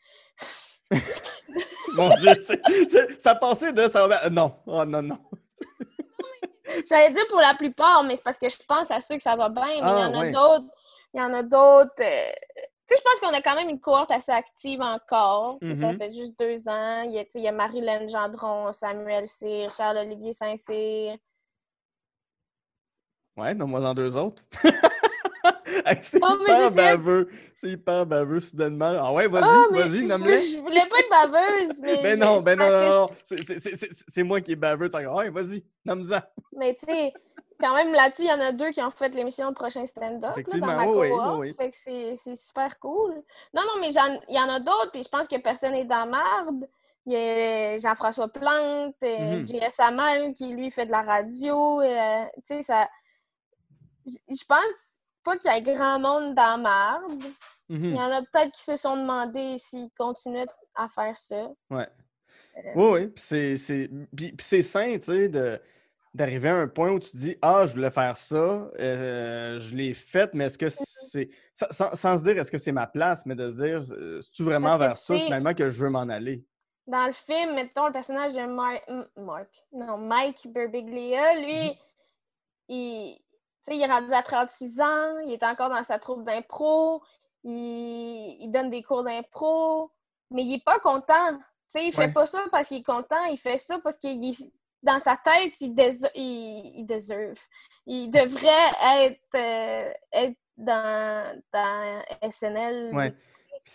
Mon Dieu, c'est- c'est- ça passait de ça. va- Non, oh non, non. J'allais dire pour la plupart, mais c'est parce que je pense à ceux que ça va bien. Mais il y Ah, en a ouais. d'autres... Il y en a d'autres... euh, sais, je pense qu'on a quand même une cohorte assez active encore. Ça Mhm. fait juste deux ans. Il y a, il y a Marilyn Gendron, Samuel Cyr, Charles-Olivier Saint-Cyr. Ouais, donne-moi en deux autres. C'est Oh, hyper baveux. C'est hyper baveux, soudainement. Ah ouais, vas-y, mais vas-y, je, nomme-les. je voulais pas être baveuse, mais. Ben non, c'est ben non, non, je-. C'est- moi qui est baveux. Ouais, vas-y, nomme-en. Mais tu sais, quand même, là-dessus, il y en a deux qui ont fait l'émission prochain stand-up dans ma oui, oui. Fait que c'est super cool. Non, non, mais il y en a d'autres, puis je pense que personne n'est dans marde. Il y a Jean-François Plante, euh, Mhm. J.S. Amal qui, lui, fait de la radio. euh, tu sais, ça... Je pense pas qu'il y ait grand monde dans marde. Mhm. Il y en a peut-être qui se sont demandé s'ils continuaient à faire ça. Ouais. Euh. Oui, oui. Puis c'est sain, tu sais, de- d'arriver à un point où tu dis Ah, je voulais faire ça, euh, je l'ai fait, mais est-ce que Mm-hmm. c'est. Sans, se dire est-ce que c'est ma place, mais de se dire euh, C'est-tu vraiment Parce vers ça finalement que je veux m'en aller? Dans le film, mettons, le personnage de Mar- Mark, non, Mike Birbiglia, lui, il, tu sais, il est rendu à 36 ans, il est encore dans sa troupe d'impro, il, il donne des cours d'impro, mais il est pas content. Tu sais, il fait Ouais. pas ça parce qu'il est content, il fait ça parce qu'il est- dans sa tête, il, dése- il, il deserve. Il devrait être, euh, être dans, dans SNL. Ouais.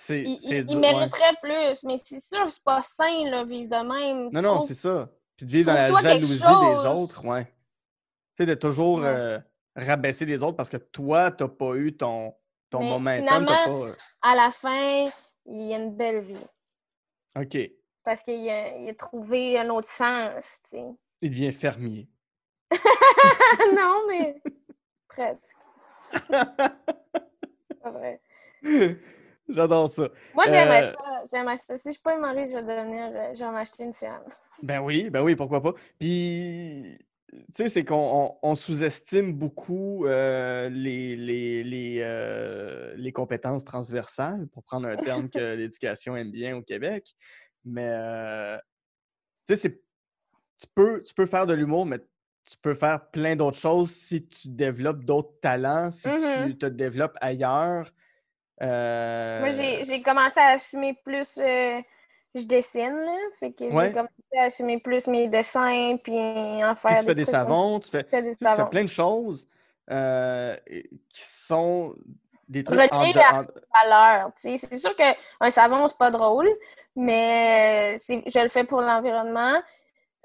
Il, ouais. mériterait plus, mais c'est sûr, c'est pas sain, là, vivre de même. Non, non, c'est ça. Puis de vivre dans la jalousie des autres, ouais. Tu sais, de toujours Ouais. euh, rabaisser les autres parce que toi, t'as pas eu ton, ton t'as finalement- pas... À la fin, il a une belle vie. OK. Parce qu'il a, il a trouvé un autre sens, tu sais. Il devient fermier. non, mais presque. C'est pas vrai. J'adore ça. Moi, j'aimerais Euh, ça. J'aimerais ça. Si je suis pas mari, je vais devenir. euh, Je vais m'acheter une ferme. Ben oui, ben oui, pourquoi pas. Puis, tu sais, c'est qu'on on- on sous-estime beaucoup euh, les, les, les, euh, les compétences transversales, pour prendre un terme que l'éducation aime bien au Québec. Mais, euh, tu sais, tu peux, tu peux faire de l'humour, mais tu peux faire plein d'autres choses si tu développes d'autres talents, si tu Mhm. te développes ailleurs. Euh, Moi, j'ai j'ai commencé à assumer plus. euh, je dessine, là. Fait que Ouais. j'ai commencé à assumer plus mes dessins, puis en puis faire tu fais des comme ça. savons, tu fais, fais des Tu sais, tu fais savons. plein de choses euh, qui sont des trucs en, en- valeur. C'est sûr qu'un savon, c'est pas drôle, mais je le fais pour l'environnement.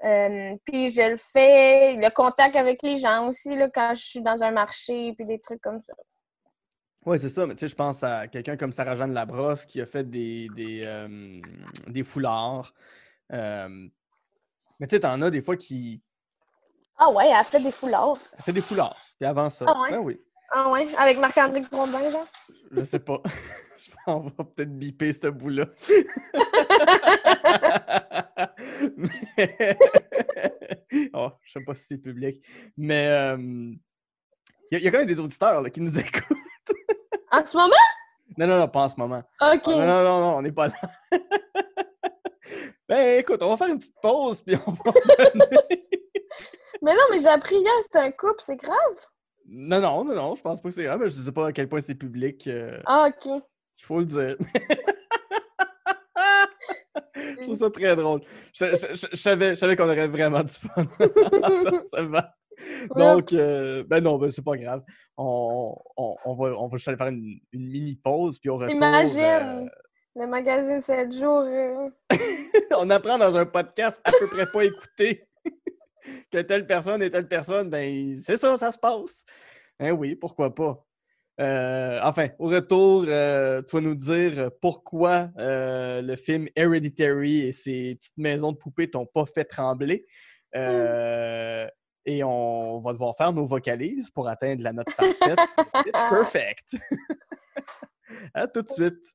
Euh, puis je le fais, le contact avec les gens aussi, là, quand je suis dans un marché, puis des trucs comme ça. Ouais, c'est ça, mais tu sais, je pense à quelqu'un comme Sarah-Jeanne Labrosse qui a fait des, des, euh, des foulards. Euh, mais tu sais, t'en as des fois qui. Ah ouais, elle a fait des foulards. Elle fait des foulards. Puis avant ça. Ah ouais? Ben oui. Ah ouais, avec Marc-André Grondin, genre? Je sais pas. qu'on va peut-être biper ce bout-là. Mais- oh, je sais pas si c'est public. Mais il y, a- y a quand même des auditeurs là, qui nous écoutent. En ce moment? Non, non, non, pas en ce moment. OK. Ah, non, non, non, non, on n'est pas là. ben écoute, on va faire une petite pause, puis on va revenir. Mais non, mais j'ai appris hier, c'était un couple, c'est grave. Non, non, non, non, je pense pas que c'est grave, mais je sais pas à quel point c'est public. euh, Ah, OK. Il faut le dire. je trouve ça très drôle. Je, je- je- je savais, je savais qu'on aurait vraiment du fun. Donc, euh, ben non, ben c'est pas grave. On, on, on va, on va juste aller faire une, une mini pause, puis au retour. Imagine, le magazine 7 jours. euh, euh, on apprend dans un podcast à peu près pas écouté que telle personne et telle personne, ben c'est ça, ça se passe. Hein oui, pourquoi pas. Euh, enfin, au retour, euh, tu vas nous dire pourquoi euh, le film Hereditary et ses petites maisons de poupées t'ont pas fait trembler. Et on va devoir faire nos vocalises pour atteindre la note parfaite. It's perfect. à tout de suite.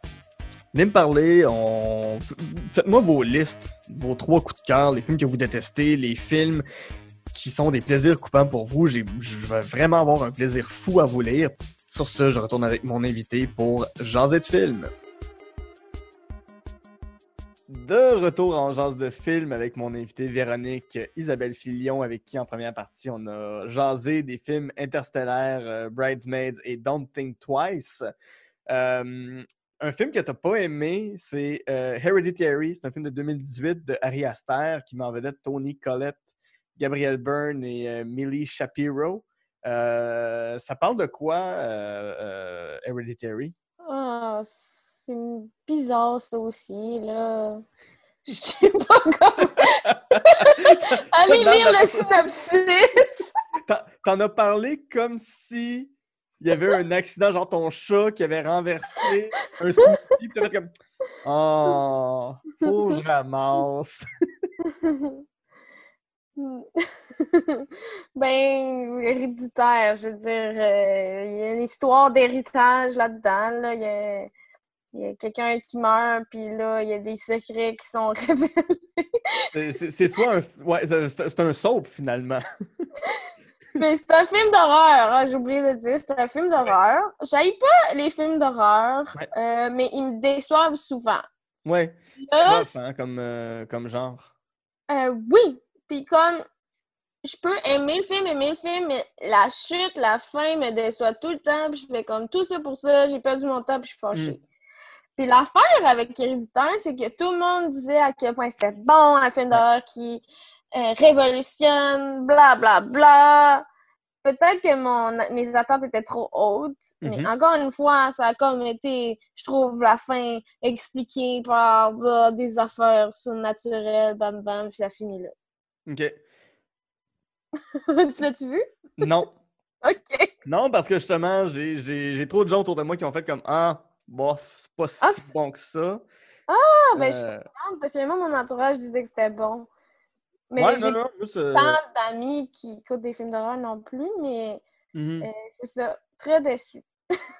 Venez me parler, faites-moi vos listes, vos trois coups de cœur, les films que vous détestez, les films qui sont des plaisirs coupants pour vous. Je vais vraiment avoir un plaisir fou à vous lire. Sur ce, je retourne avec mon invité pour Jaser de films. De retour en Jase de film avec mon invité Véronique Isabelle Filion, avec qui en première partie on a jasé des films interstellaires, euh, Bridesmaids et Don't Think Twice. Euh, un film que tu n'as pas aimé, c'est euh, Hereditary. C'est un film de 2018 de Harry Aster qui met en vedette Tony Collette, Gabriel Byrne et euh, Millie Shapiro. Euh, ça parle de quoi, Hereditary? Ah, c'est bizarre ça aussi, là. Je sais pas comment. Allez lire le synopsis. T'en as parlé comme si il y avait un accident, genre ton chat qui avait renversé un smoothie, puis t'as fait comme Oh, faut que je ramasse. ben, héréditaire, je veux dire. euh, Il y a une histoire d'héritage là-dedans. Là. Il y a, quelqu'un qui meurt, puis là, il y a des secrets qui sont révélés. C'est- soit un. Ouais, c'est un soap finalement. Mais c'est un film d'horreur, hein, j'ai oublié de dire. C'est un film d'horreur. J'aille pas les films d'horreur, Ouais. euh, mais ils me déçoivent souvent. Ouais. Là, hein, comme, euh, comme genre. Euh, oui. Puis comme je peux aimer le film, aimer le film, mais la chute, la fin me déçoit tout le temps. Puis je fais comme tout ça pour ça, j'ai perdu mon temps, puis je suis fâchée. Puis l'affaire avec Héréditaire, c'est que tout le monde disait à quel point c'était bon, un film d'horreur qui euh, révolutionne, bla bla bla. Peut-être que mon, mes attentes étaient trop hautes, mais Mhm. encore une fois, ça a comme été, je trouve, la fin expliquée par blah, des affaires surnaturelles, bam bam, puis ça finit là. Ok. tu l'as-tu vu? Non. OK. Non, parce que justement, j'ai- trop de gens autour de moi qui ont fait comme Ah, bof, c'est pas si Ah, bon que ça. Ah, ben, je suis Euh, contente, parce que même mon entourage disait que c'était bon. Mais ouais, j'ai euh, pas tant d'amis qui écoutent des films d'horreur non plus, mais mhm, euh, c'est ça, très déçu.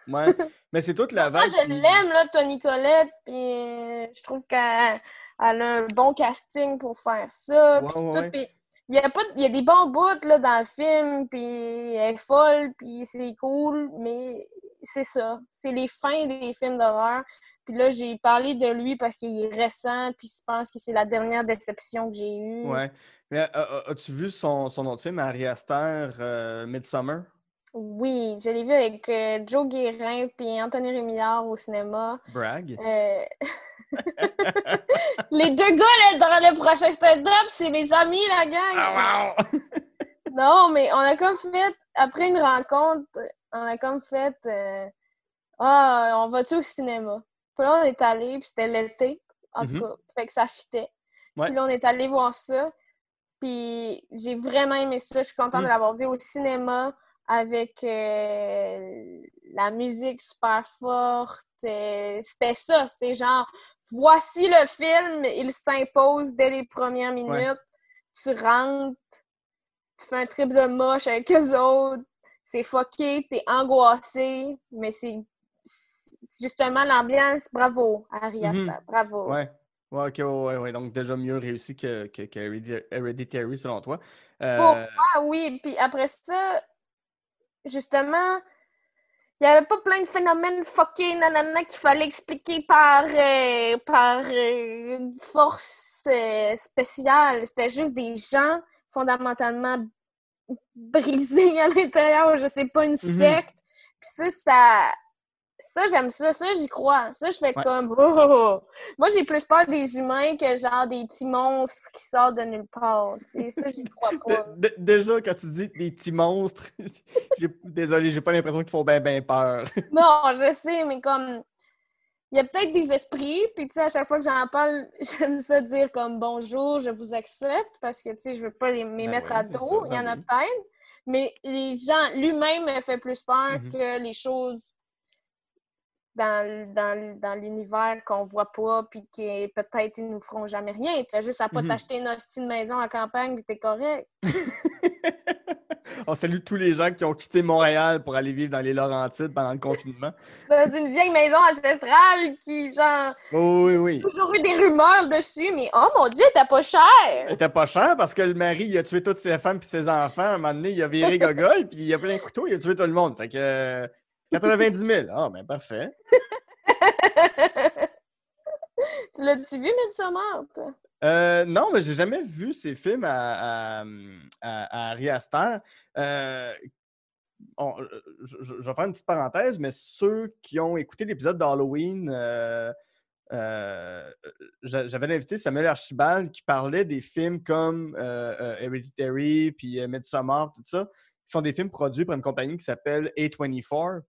ouais. Mais c'est toute la Moi, vague. je qui- l'aime, là, Tony Collette, puis euh, je trouve qu'elle elle a un bon casting pour faire ça. Ouais, ouais, tout, il y a pas il y a des bons bouts là, dans le film puis elle est folle puis c'est cool mais c'est ça c'est les fins des films d'horreur puis là j'ai parlé de lui parce qu'il est récent puis je pense que c'est la dernière déception que j'ai eue Ouais. Mais euh, euh, as-tu vu son, son autre film, Ari Aster, euh, Midsummer? oui je l'ai vu avec euh, Joe Guérin puis Anthony Rémillard au cinéma Brag? Euh, les deux gars là, dans le prochain stand-up c'est mes amis la gang Ah, wow! Non, mais on a comme fait, après une rencontre, on a comme fait, euh, ah, on va-tu au cinéma? Puis là, on est allé, puis c'était l'été, en tout Mhm. cas, fait que ça fitait. Ouais. Puis là, on est allé voir ça, puis j'ai vraiment aimé ça. Je suis contente Mm. de l'avoir vu au cinéma avec euh, la musique super forte. euh, c'était ça, c'était genre, voici le film, il s'impose dès les premières minutes. Tu rentres, tu fais un trip de moche avec eux autres, c'est fucké, t'es angoissé, mais c'est justement l'ambiance. Bravo, Ari Mhm. Bravo. Ouais. Ouais, ok, ouais. Donc, déjà mieux réussi que, que, que Hereditary- Hereditary, selon toi. Euh, Pour moi, oui. Puis après ça, justement, il n'y avait pas plein de phénomènes fuckés, nanana, qu'il fallait expliquer par, euh, par euh, une force euh, spéciale. C'était juste des gens fondamentalement brisés à l'intérieur, je sais pas, une secte. Puis ça, ça... Ça, j'aime ça. Ça, j'y crois. Ça, je fais Ouais. comme... Oh, oh, oh. Moi, j'ai plus peur des humains que genre des petits monstres qui sortent de nulle part. tu sais. Ça, j'y crois pas. de- de- déjà, quand tu dis des petits monstres, désolé, j'ai pas l'impression qu'ils font bien, bien peur. Non, je sais, mais comme. Il y a peut-être des esprits, puis tu sais, à chaque fois que j'en parle, j'aime ça dire comme bonjour, je vous accepte, parce que tu sais, je veux pas les, Ben mettre à dos. Il y en ben a oui. peut-être, mais les gens, lui-même me fait plus peur Mhm. que les choses dans, dans, dans l'univers qu'on voit pas, puis qui peut-être ils nous feront jamais rien. T'as juste à pas Mhm. t'acheter une hostie de maison à campagne, puis t'es correct. On salue tous les gens qui ont quitté Montréal pour aller vivre dans les Laurentides pendant le confinement. Dans une vieille maison ancestrale qui, genre, Oh, oui, oui. toujours eu des rumeurs dessus, mais oh mon dieu, t'as pas cher! Elle était pas cher parce que le mari, il a tué toutes ses femmes et ses enfants. À un moment donné, il a viré gogol, puis il a plein de couteaux, il a tué tout le monde. Fait que euh, 90 000. Ah, ben parfait. tu l'as-tu vu, Midsommar, toi? Euh, non, mais j'ai jamais vu ces films à, à, à. Euh, on- je, vais faire une petite parenthèse, mais ceux qui ont écouté l'épisode d'Halloween, euh, euh, j'a- j'avais invité Samuel Archibald qui parlait des films comme euh, euh, Hereditary puis euh, Midsommar, tout ça, qui sont des films produits par une compagnie qui s'appelle A24,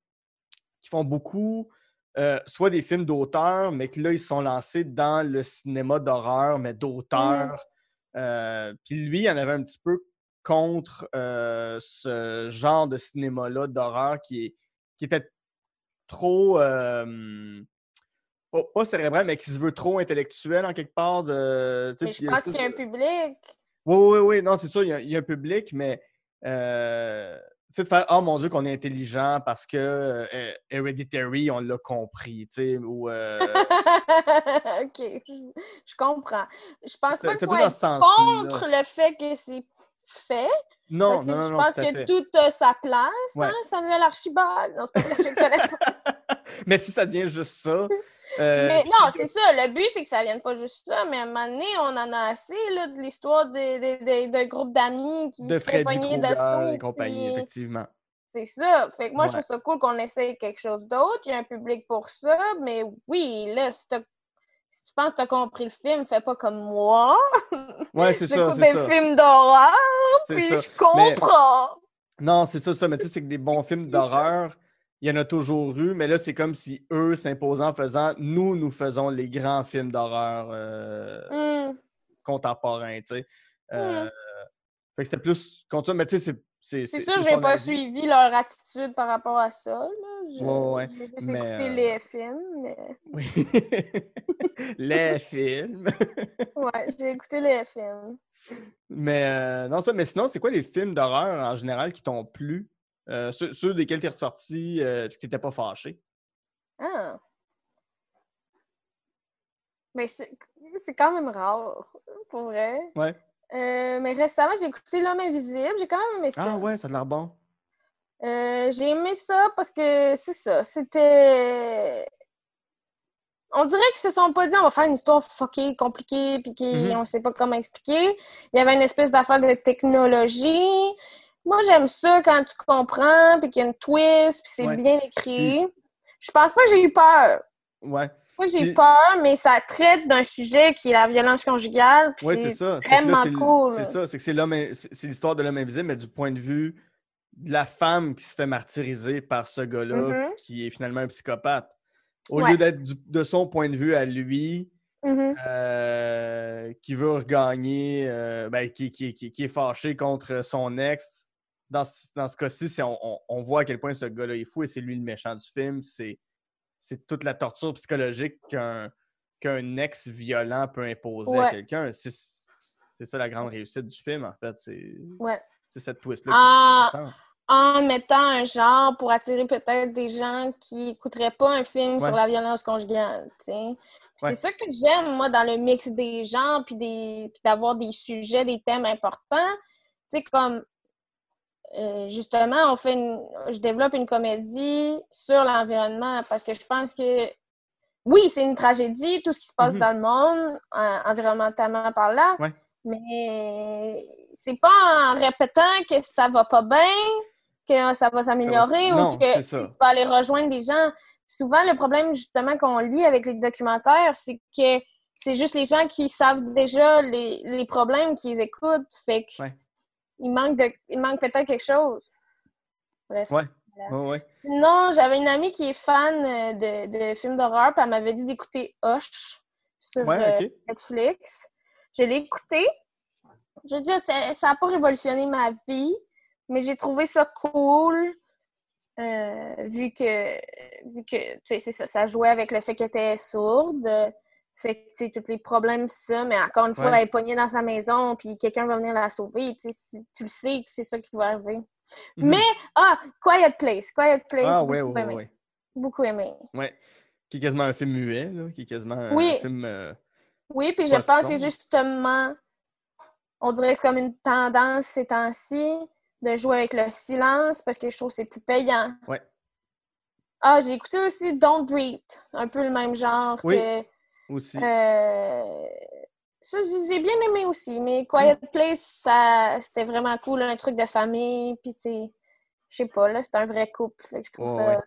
qui font beaucoup euh, soit des films d'auteur, mais que là, ils sont lancés dans le cinéma d'horreur, mais d'auteur. Euh, Puis lui, il en avait un petit peu contre euh, ce genre de cinéma-là d'horreur qui, qui était trop. pas, pas cérébral, mais qui se veut trop intellectuel en quelque part. De, Mais je pense qu'il y a un public. oui, oui, oui, non, c'est sûr, il y, a, il y a un public, mais euh, sais, de faire Oh mon Dieu, qu'on est intelligent parce que euh, Hereditary, on l'a compris, tu sais, ou. euh, ok, je, comprends. Je pense pas qu'il faut être contre le fait que c'est fait, non, parce que non, non, je pense tout que tout a sa place, Ouais. hein, Samuel Archibald. Non, c'est pas vrai, je le connais pas. mais si ça devient juste ça. euh, mais non, c'est ça. Le but, c'est que ça vienne pas juste ça, mais à un moment donné, on en a assez là, de l'histoire d'un groupe d'amis qui de se fait pogner d'assaut. et compagnie, puis- effectivement. C'est ça. Fait que moi, je trouve ça cool qu'on essaye quelque chose d'autre. Il y a un public pour ça. Mais oui, là, si, tu penses que tu as compris le film, fais pas comme moi. Ouais, c'est ça, J'écoute des films d'horreur, puis ça. je comprends. Non, c'est ça, ça. Mais tu sais, c'est que des bons films d'horreur, il y en a toujours eu, mais là, c'est comme si eux s'imposaient en faisant nous, nous faisons les grands films d'horreur euh, Hmm. contemporains, tu sais. Euh, Fait que c'était plus contre ça, mais tu sais, c'est. C'est C'est c'est- sûr, c'est j'ai pas avis. suivi leur attitude par rapport à ça. Là. Je- Ouais, ouais, J'ai juste mais, écouté euh, les films. Mais... Oui. les films. Ouais, j'ai écouté les films. mais non, ça, mais sinon, c'est quoi les films d'horreur en général qui t'ont plu? Euh, ceux, ceux desquels t'es ressorti euh, que t'étais pas fâché? Ah. Mais c'est quand même rare, pour vrai. Ouais. Euh, mais récemment, j'ai écouté L'Homme Invisible. J'ai quand même aimé ça. Ah ouais, ça a l'air bon. Euh, j'ai aimé ça parce que c'est ça. C'était. On dirait qu'ils se sont pas dit on va faire une histoire fuckée, compliquée, puis qu'on Mhm. sait pas comment expliquer. Il y avait une espèce d'affaire de technologie. Moi, j'aime ça quand tu comprends, puis qu'il y a une twist, puis c'est Ouais. bien écrit. Je pense pas que j'ai eu peur. Ouais. Pas que j'ai eu Puis- peur, mais ça traite d'un sujet qui est la violence conjugale. puis Oui, c'est ça. C'est vraiment cool. Ça, c'est que c'est l'homme, c'est l'histoire de l'homme invisible, mais du point de vue de la femme qui se fait martyriser par ce gars-là, Mhm. qui est finalement un psychopathe. Au Ouais. lieu d'être de son point de vue à lui, Mhm. euh, qui veut regagner, euh, ben, qui, qui- qui- qui est fâché contre son ex. Dans, ce- dans ce cas-ci, c'est- on, on- on voit à quel point ce gars-là est fou et c'est lui le méchant du film. C'est c'est toute la torture psychologique qu'un qu'un ex violent peut imposer à quelqu'un. C'est c'est ça la grande réussite du film, en fait. C'est Ouais. c'est cette twist-là. Ah, en mettant un genre pour attirer peut-être des gens qui écouteraient pas un film Ouais. sur la violence conjugale. C'est ça que j'aime, moi, dans le mix des genres, puis des puis d'avoir des sujets, des thèmes importants. Tu sais, comme, euh, justement, on fait une... je développe une comédie sur l'environnement parce que je pense que, oui, c'est une tragédie, tout ce qui se passe Mhm. dans le monde, en- environnementalement parlant, Ouais. mais c'est pas en répétant que ça va pas bien que ça va s'améliorer ou que tu vas aller rejoindre des gens. Souvent, le problème, justement, qu'on lit avec les documentaires, c'est que c'est juste les gens qui savent déjà les, les problèmes qu'ils écoutent. Fait que Ouais. Il manque, de, il manque peut-être quelque chose. Bref. Ouais. Ouais, ouais. Sinon, j'avais une amie qui est fan euh, de, de films d'horreur, puis elle m'avait dit d'écouter Hush sur Ouais, euh. Netflix. Je l'ai écouté. Je veux dire, ça n'a pas révolutionné ma vie, mais j'ai trouvé ça cool. euh, vu que, vu que tu sais, c'est ça, ça jouait avec le fait qu'elle était sourde. Fait que, tu sais, tous les problèmes, ça, mais encore une fois, Ouais. elle est pognée dans sa maison, puis quelqu'un va venir la sauver. Tu sais, si- tu le sais que c'est ça qui va arriver. Mhm. Mais, ah, Quiet Place. Quiet Place, Ah, beaucoup ouais, ouais, aimé. ouais. Beaucoup aimé. Ouais. Qui est quasiment un film muet, là, qui est quasiment un Oui. film. euh, Oui, puis je pense que justement, on dirait que c'est comme une tendance ces temps-ci de jouer avec le silence parce que je trouve que c'est plus payant. Ouais. Ah, j'ai écouté aussi Don't Breathe, un peu le même genre Oui. que. Aussi. euh, Ça, j'ai bien aimé aussi, mais Quiet Mm. Place, ça, c'était vraiment cool, un truc de famille, puis c'est. Je sais pas, là, c'est un vrai couple. Fait que je trouve Ouais, ça. ouais.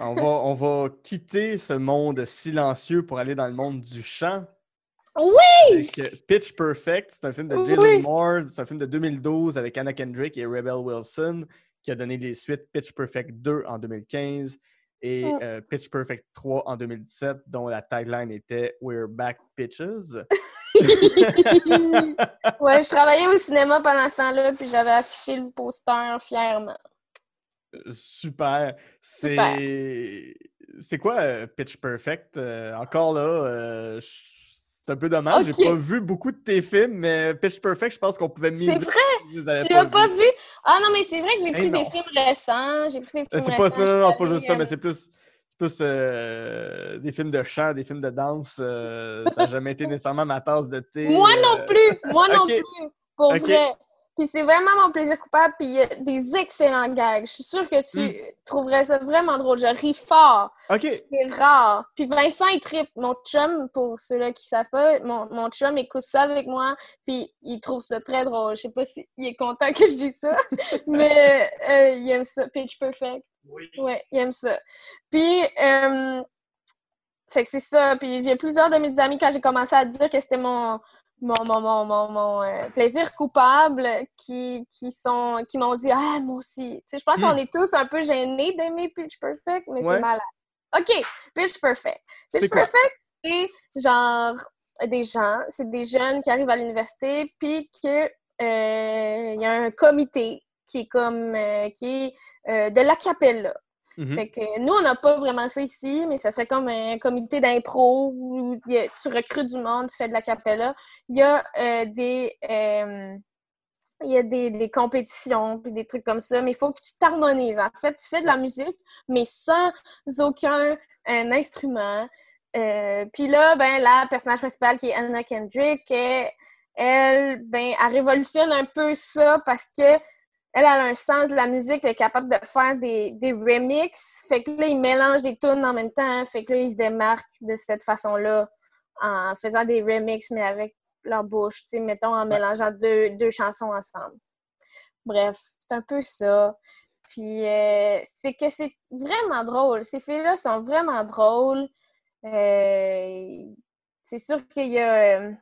on, va, on va quitter ce monde silencieux pour aller dans le monde du chant. Oui! Avec euh, Pitch Perfect, c'est un film de Oui. Jason Moore, c'est un film de 2012 avec Anna Kendrick et Rebel Wilson qui a donné les suites Pitch Perfect 2 en 2015 et Mm. euh, Pitch Perfect 3 en 2017 dont la tagline était We're back pitches. ouais, je travaillais au cinéma pendant ce temps-là, puis j'avais affiché le poster fièrement. Super. Super. C'est quoi euh, Pitch Perfect? Euh, encore là, euh, je- c'est un peu dommage. J'ai pas vu beaucoup de tes films, mais Pitch Perfect, je pense qu'on pouvait miser. C'est vrai? Tu l'as pas vu? Ah non, mais c'est vrai que j'ai Eh pris des films récents. J'ai pris des films C'est pas, récents. non, non, non, c'est pas juste ça, mais c'est plus, plus euh, des films de chant, des films de danse. euh, ça n'a jamais été nécessairement ma tasse de thé. Moi non euh, plus! Moi non plus! Pour vrai! Puis c'est vraiment mon plaisir coupable, puis il y a des excellents gags. Je suis sûre que tu Hmm. trouverais ça vraiment drôle. Je ris fort. C'est rare. Puis Vincent, il tripe. Mon chum, pour ceux-là qui savent pas, mon, mon chum écoute ça avec moi, puis il trouve ça très drôle. Je sais pas s'il est content que je dise ça, mais euh, il aime ça. Pitch Perfect. Oui. Ouais, il aime ça. Puis, euh, fait que c'est ça. Puis j'ai plusieurs de mes amis, quand j'ai commencé à dire que c'était mon, mon, mon, mon, mon, mon, euh, plaisir coupable, qui, qui sont qui m'ont dit Ah, moi aussi. Tu sais, je pense Hmm. qu'on est tous un peu gênés d'aimer Pitch Perfect, mais Ouais. c'est malade. OK, Pitch Perfect. Pitch? Perfect, c'est genre des gens, c'est des jeunes qui arrivent à l'université, puis que euh, y a un comité qui est comme euh, qui est euh, de l'acapella. Mhm. Fait que nous, on n'a pas vraiment ça ici, mais ça serait comme un comité d'impro où tu recrutes du monde, tu fais de la capella. Il y a euh, des. euh, il y a des, des compétitions puis des trucs comme ça, mais il faut que tu t'harmonises. En fait, tu fais de la musique, mais sans aucun un instrument. Euh, puis là, ben, la personnage principale qui est Anna Kendrick, ben, elle révolutionne un peu ça parce que elle a un sens de la musique, elle est capable de faire des, des remixes. Fait que là, ils mélangent des tunes en même temps. Fait que là, ils se démarquent de cette façon-là en faisant des remixes, mais avec leur bouche, tu sais, mettons, en mélangeant deux, deux chansons ensemble. Bref, c'est un peu ça. Puis euh, c'est que c'est vraiment drôle. Ces filles-là sont vraiment drôles. Euh, c'est sûr qu'il y a euh,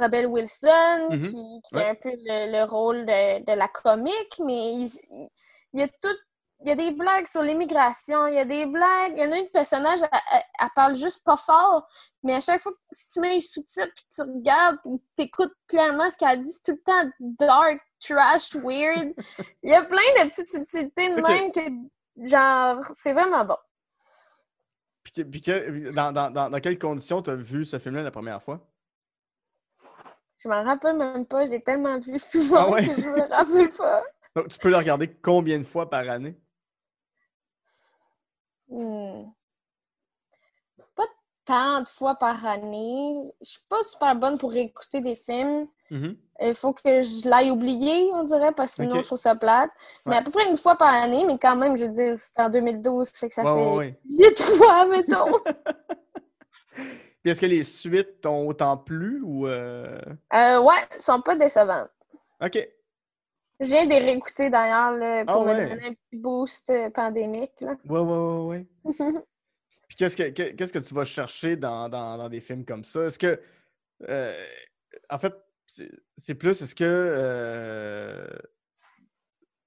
Rebel Wilson Mhm. qui, qui Ouais. a un peu le, le rôle de, de la comique, mais il, y a tout. Il y a des blagues sur l'immigration, il y a des blagues. Il y en a une personnage, elle, elle- elle parle juste pas fort, mais à chaque fois que si tu mets les sous-titres puis tu regardes ou tu écoutes clairement ce qu'elle dit, c'est tout le temps dark, trash, weird. Il y a plein de petites subtilités de Ok. même que, genre, c'est vraiment bon. Puis, que- puis que- dans, dans, dans, dans quelles conditions tu as vu ce film-là la première fois? Je m'en rappelle même pas, je l'ai tellement vu souvent Ah ouais? que je me rappelle pas. Donc, tu peux le regarder combien de fois par année? Hmm. Pas tant de fois par année. Je suis pas super bonne pour écouter des films. Mhm. Il faut que je l'aille oublier, on dirait, parce que sinon je trouve ça plate. Mais à peu près une fois par année, mais quand même, je veux dire, c'était en 2012, fait que ça Ouais, fait huit fois, mettons. Puis est-ce que les suites t'ont autant plu ou. euh, euh, ouais, sont pas décevants. Ok. Je viens de les réécouter d'ailleurs là, pour Ah me ouais. donner un petit boost euh, pandémique. Là. Ouais, ouais, ouais, ouais. Puis qu'est-ce que, que- qu'est-ce que tu vas chercher dans, dans- dans des films comme ça? Est-ce que. euh, en fait, c'est, c'est plus, est-ce que. euh,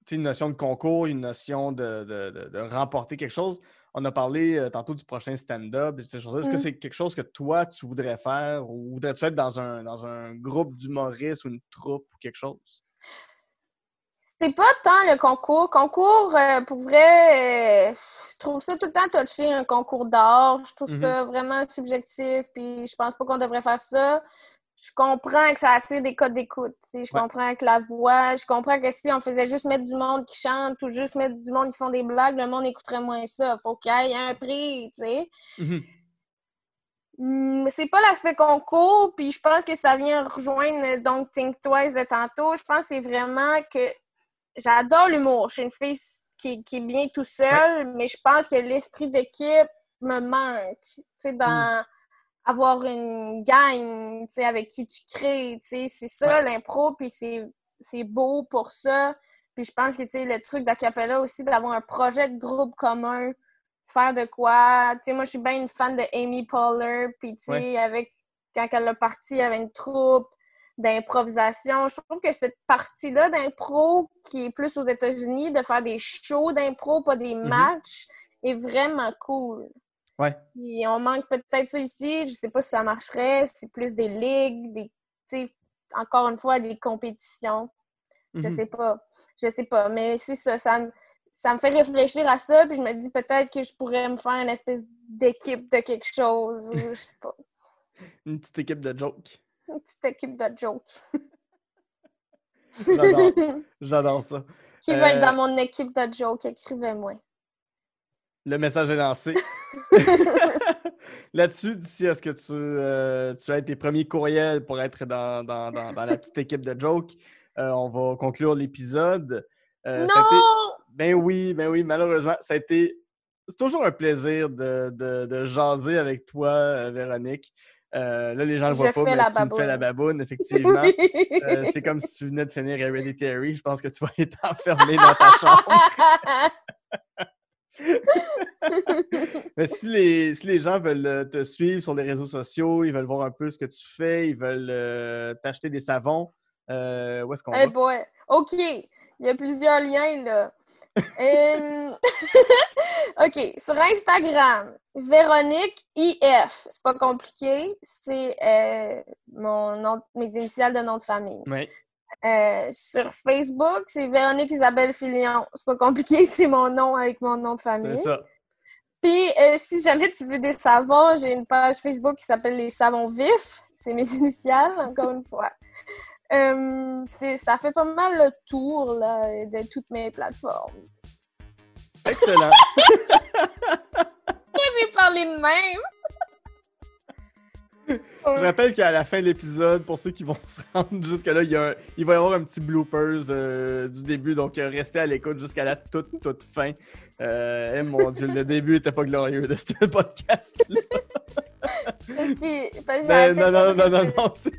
tu sais, une notion de concours, une notion de, de- de- de remporter quelque chose? On a parlé euh, tantôt du prochain stand-up. Est-ce que Mm. c'est quelque chose que toi, tu voudrais faire ou voudrais-tu être dans un, dans un groupe d'humoristes ou une troupe ou quelque chose? C'est pas tant le concours. Concours, euh, pour vrai, euh, je trouve ça tout le temps touché, un concours d'art. Je trouve Mhm. ça vraiment subjectif, puis je pense pas qu'on devrait faire ça. Je comprends que ça attire des codes d'écoute. Je Ouais. comprends que la voix, je comprends que si on faisait juste mettre du monde qui chante ou juste mettre du monde qui font des blagues, le monde écouterait moins ça. Faut qu'il y ait un prix, tu sais. Hmm, c'est pas l'aspect concours, puis je pense que ça vient rejoindre donc Think Twice de tantôt. Je pense que c'est vraiment que j'adore l'humour. Je suis une fille qui, qui est bien tout seul, mais je pense que l'esprit d'équipe me manque. Tu sais, dans avoir une gang, tu sais, avec qui tu crées, tu sais, c'est ça l'impro, puis c'est c'est beau pour ça. Puis je pense que, tu sais, le truc d'Acapella aussi, d'avoir un projet de groupe commun, faire de quoi. Tu sais, moi, je suis bien une fan de Amy Poehler, puis tu sais, Ouais. avec, quand elle a parti, il y avait une troupe d'improvisation. Je trouve que cette partie-là d'impro, qui est plus aux États-Unis, de faire des shows d'impro, pas des matchs, est vraiment cool. Ouais. Puis on manque peut-être ça ici. Je sais pas si ça marcherait. C'est plus des ligues, des, encore une fois, des compétitions. Je Mhm. sais pas. Je sais pas. Mais c'est ça. Ça me, ça me fait réfléchir à ça. Puis je me dis peut-être que je pourrais me faire une espèce d'équipe de quelque chose. ou je sais pas. Une petite équipe de jokes. Une petite équipe de jokes. J'adore. Ça. Qui veut Euh, être dans mon équipe de jokes? Écrivez-moi. Le message est lancé. Là-dessus, d'ici à ce que tu, euh, tu aies tes premiers courriels pour être dans, dans- dans- dans la petite équipe de Joke, euh, on va conclure l'épisode. Euh, été- non! Ben oui, ben oui, malheureusement, ça a été. C'est toujours un plaisir de, de- de jaser avec toi, Véronique. Euh, là, les gens ne le voient pas, mais la tu me fais la baboune, effectivement. Oui. Euh, c'est comme si tu venais de finir Hereditary. Je pense que tu vas aller t'enfermer dans ta chambre. Mais si les, si les gens veulent euh, te suivre sur les réseaux sociaux, ils veulent voir un peu ce que tu fais, ils veulent euh, t'acheter des savons, euh, où est-ce qu'on Eh va? boy. OK. Il y a plusieurs liens, là. OK. Sur Instagram, Véronique IF. C'est pas compliqué. C'est euh, mon nom, mes initiales de nom de famille. Oui. Euh, sur Facebook, c'est Véronique Isabelle Filion. C'est pas compliqué, c'est mon nom avec mon nom de C'est famille. ça. Puis, euh, si jamais tu veux des savons, j'ai une page Facebook qui s'appelle Les Savons Vifs. C'est mes initiales, encore une fois. Euh, c'est- ça fait pas mal le tour là, de toutes mes plateformes. Excellent. J'ai parlé de même. Je rappelle qu'à la fin de l'épisode, pour ceux qui vont se rendre jusque-là, il, y a un- il va y avoir un petit bloopers euh, du début, donc euh, restez à l'écoute jusqu'à la toute, toute fin. Euh, eh, mon dieu, le début était pas glorieux de ce podcast. Parce que, parce que Ben, non, non, de- non, non, non, c'est-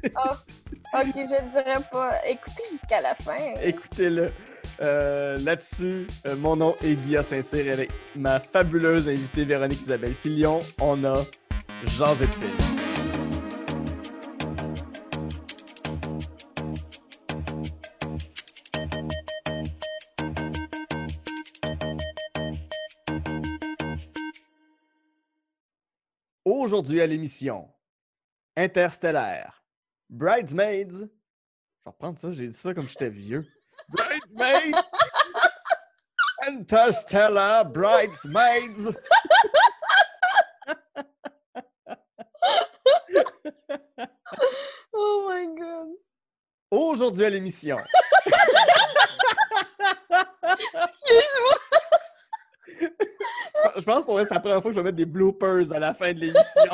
Ok, je ne dirais pas. Écoutez jusqu'à la fin. écoutez-le. Euh, Là-dessus, euh, mon nom est Guilla Saint-Cyr et avec ma fabuleuse invitée Véronique Isabelle Filion, on a Jean de Aujourd'hui à l'émission, Interstellaire, Bridesmaids. Je vais reprendre ça, j'ai dit ça comme j'étais vieux. Bridesmaids! Interstellar Bridesmaids! Oh my god. Aujourd'hui à l'émission. Je pense vrai, c'est la première fois que je vais mettre des bloopers à la fin de l'émission.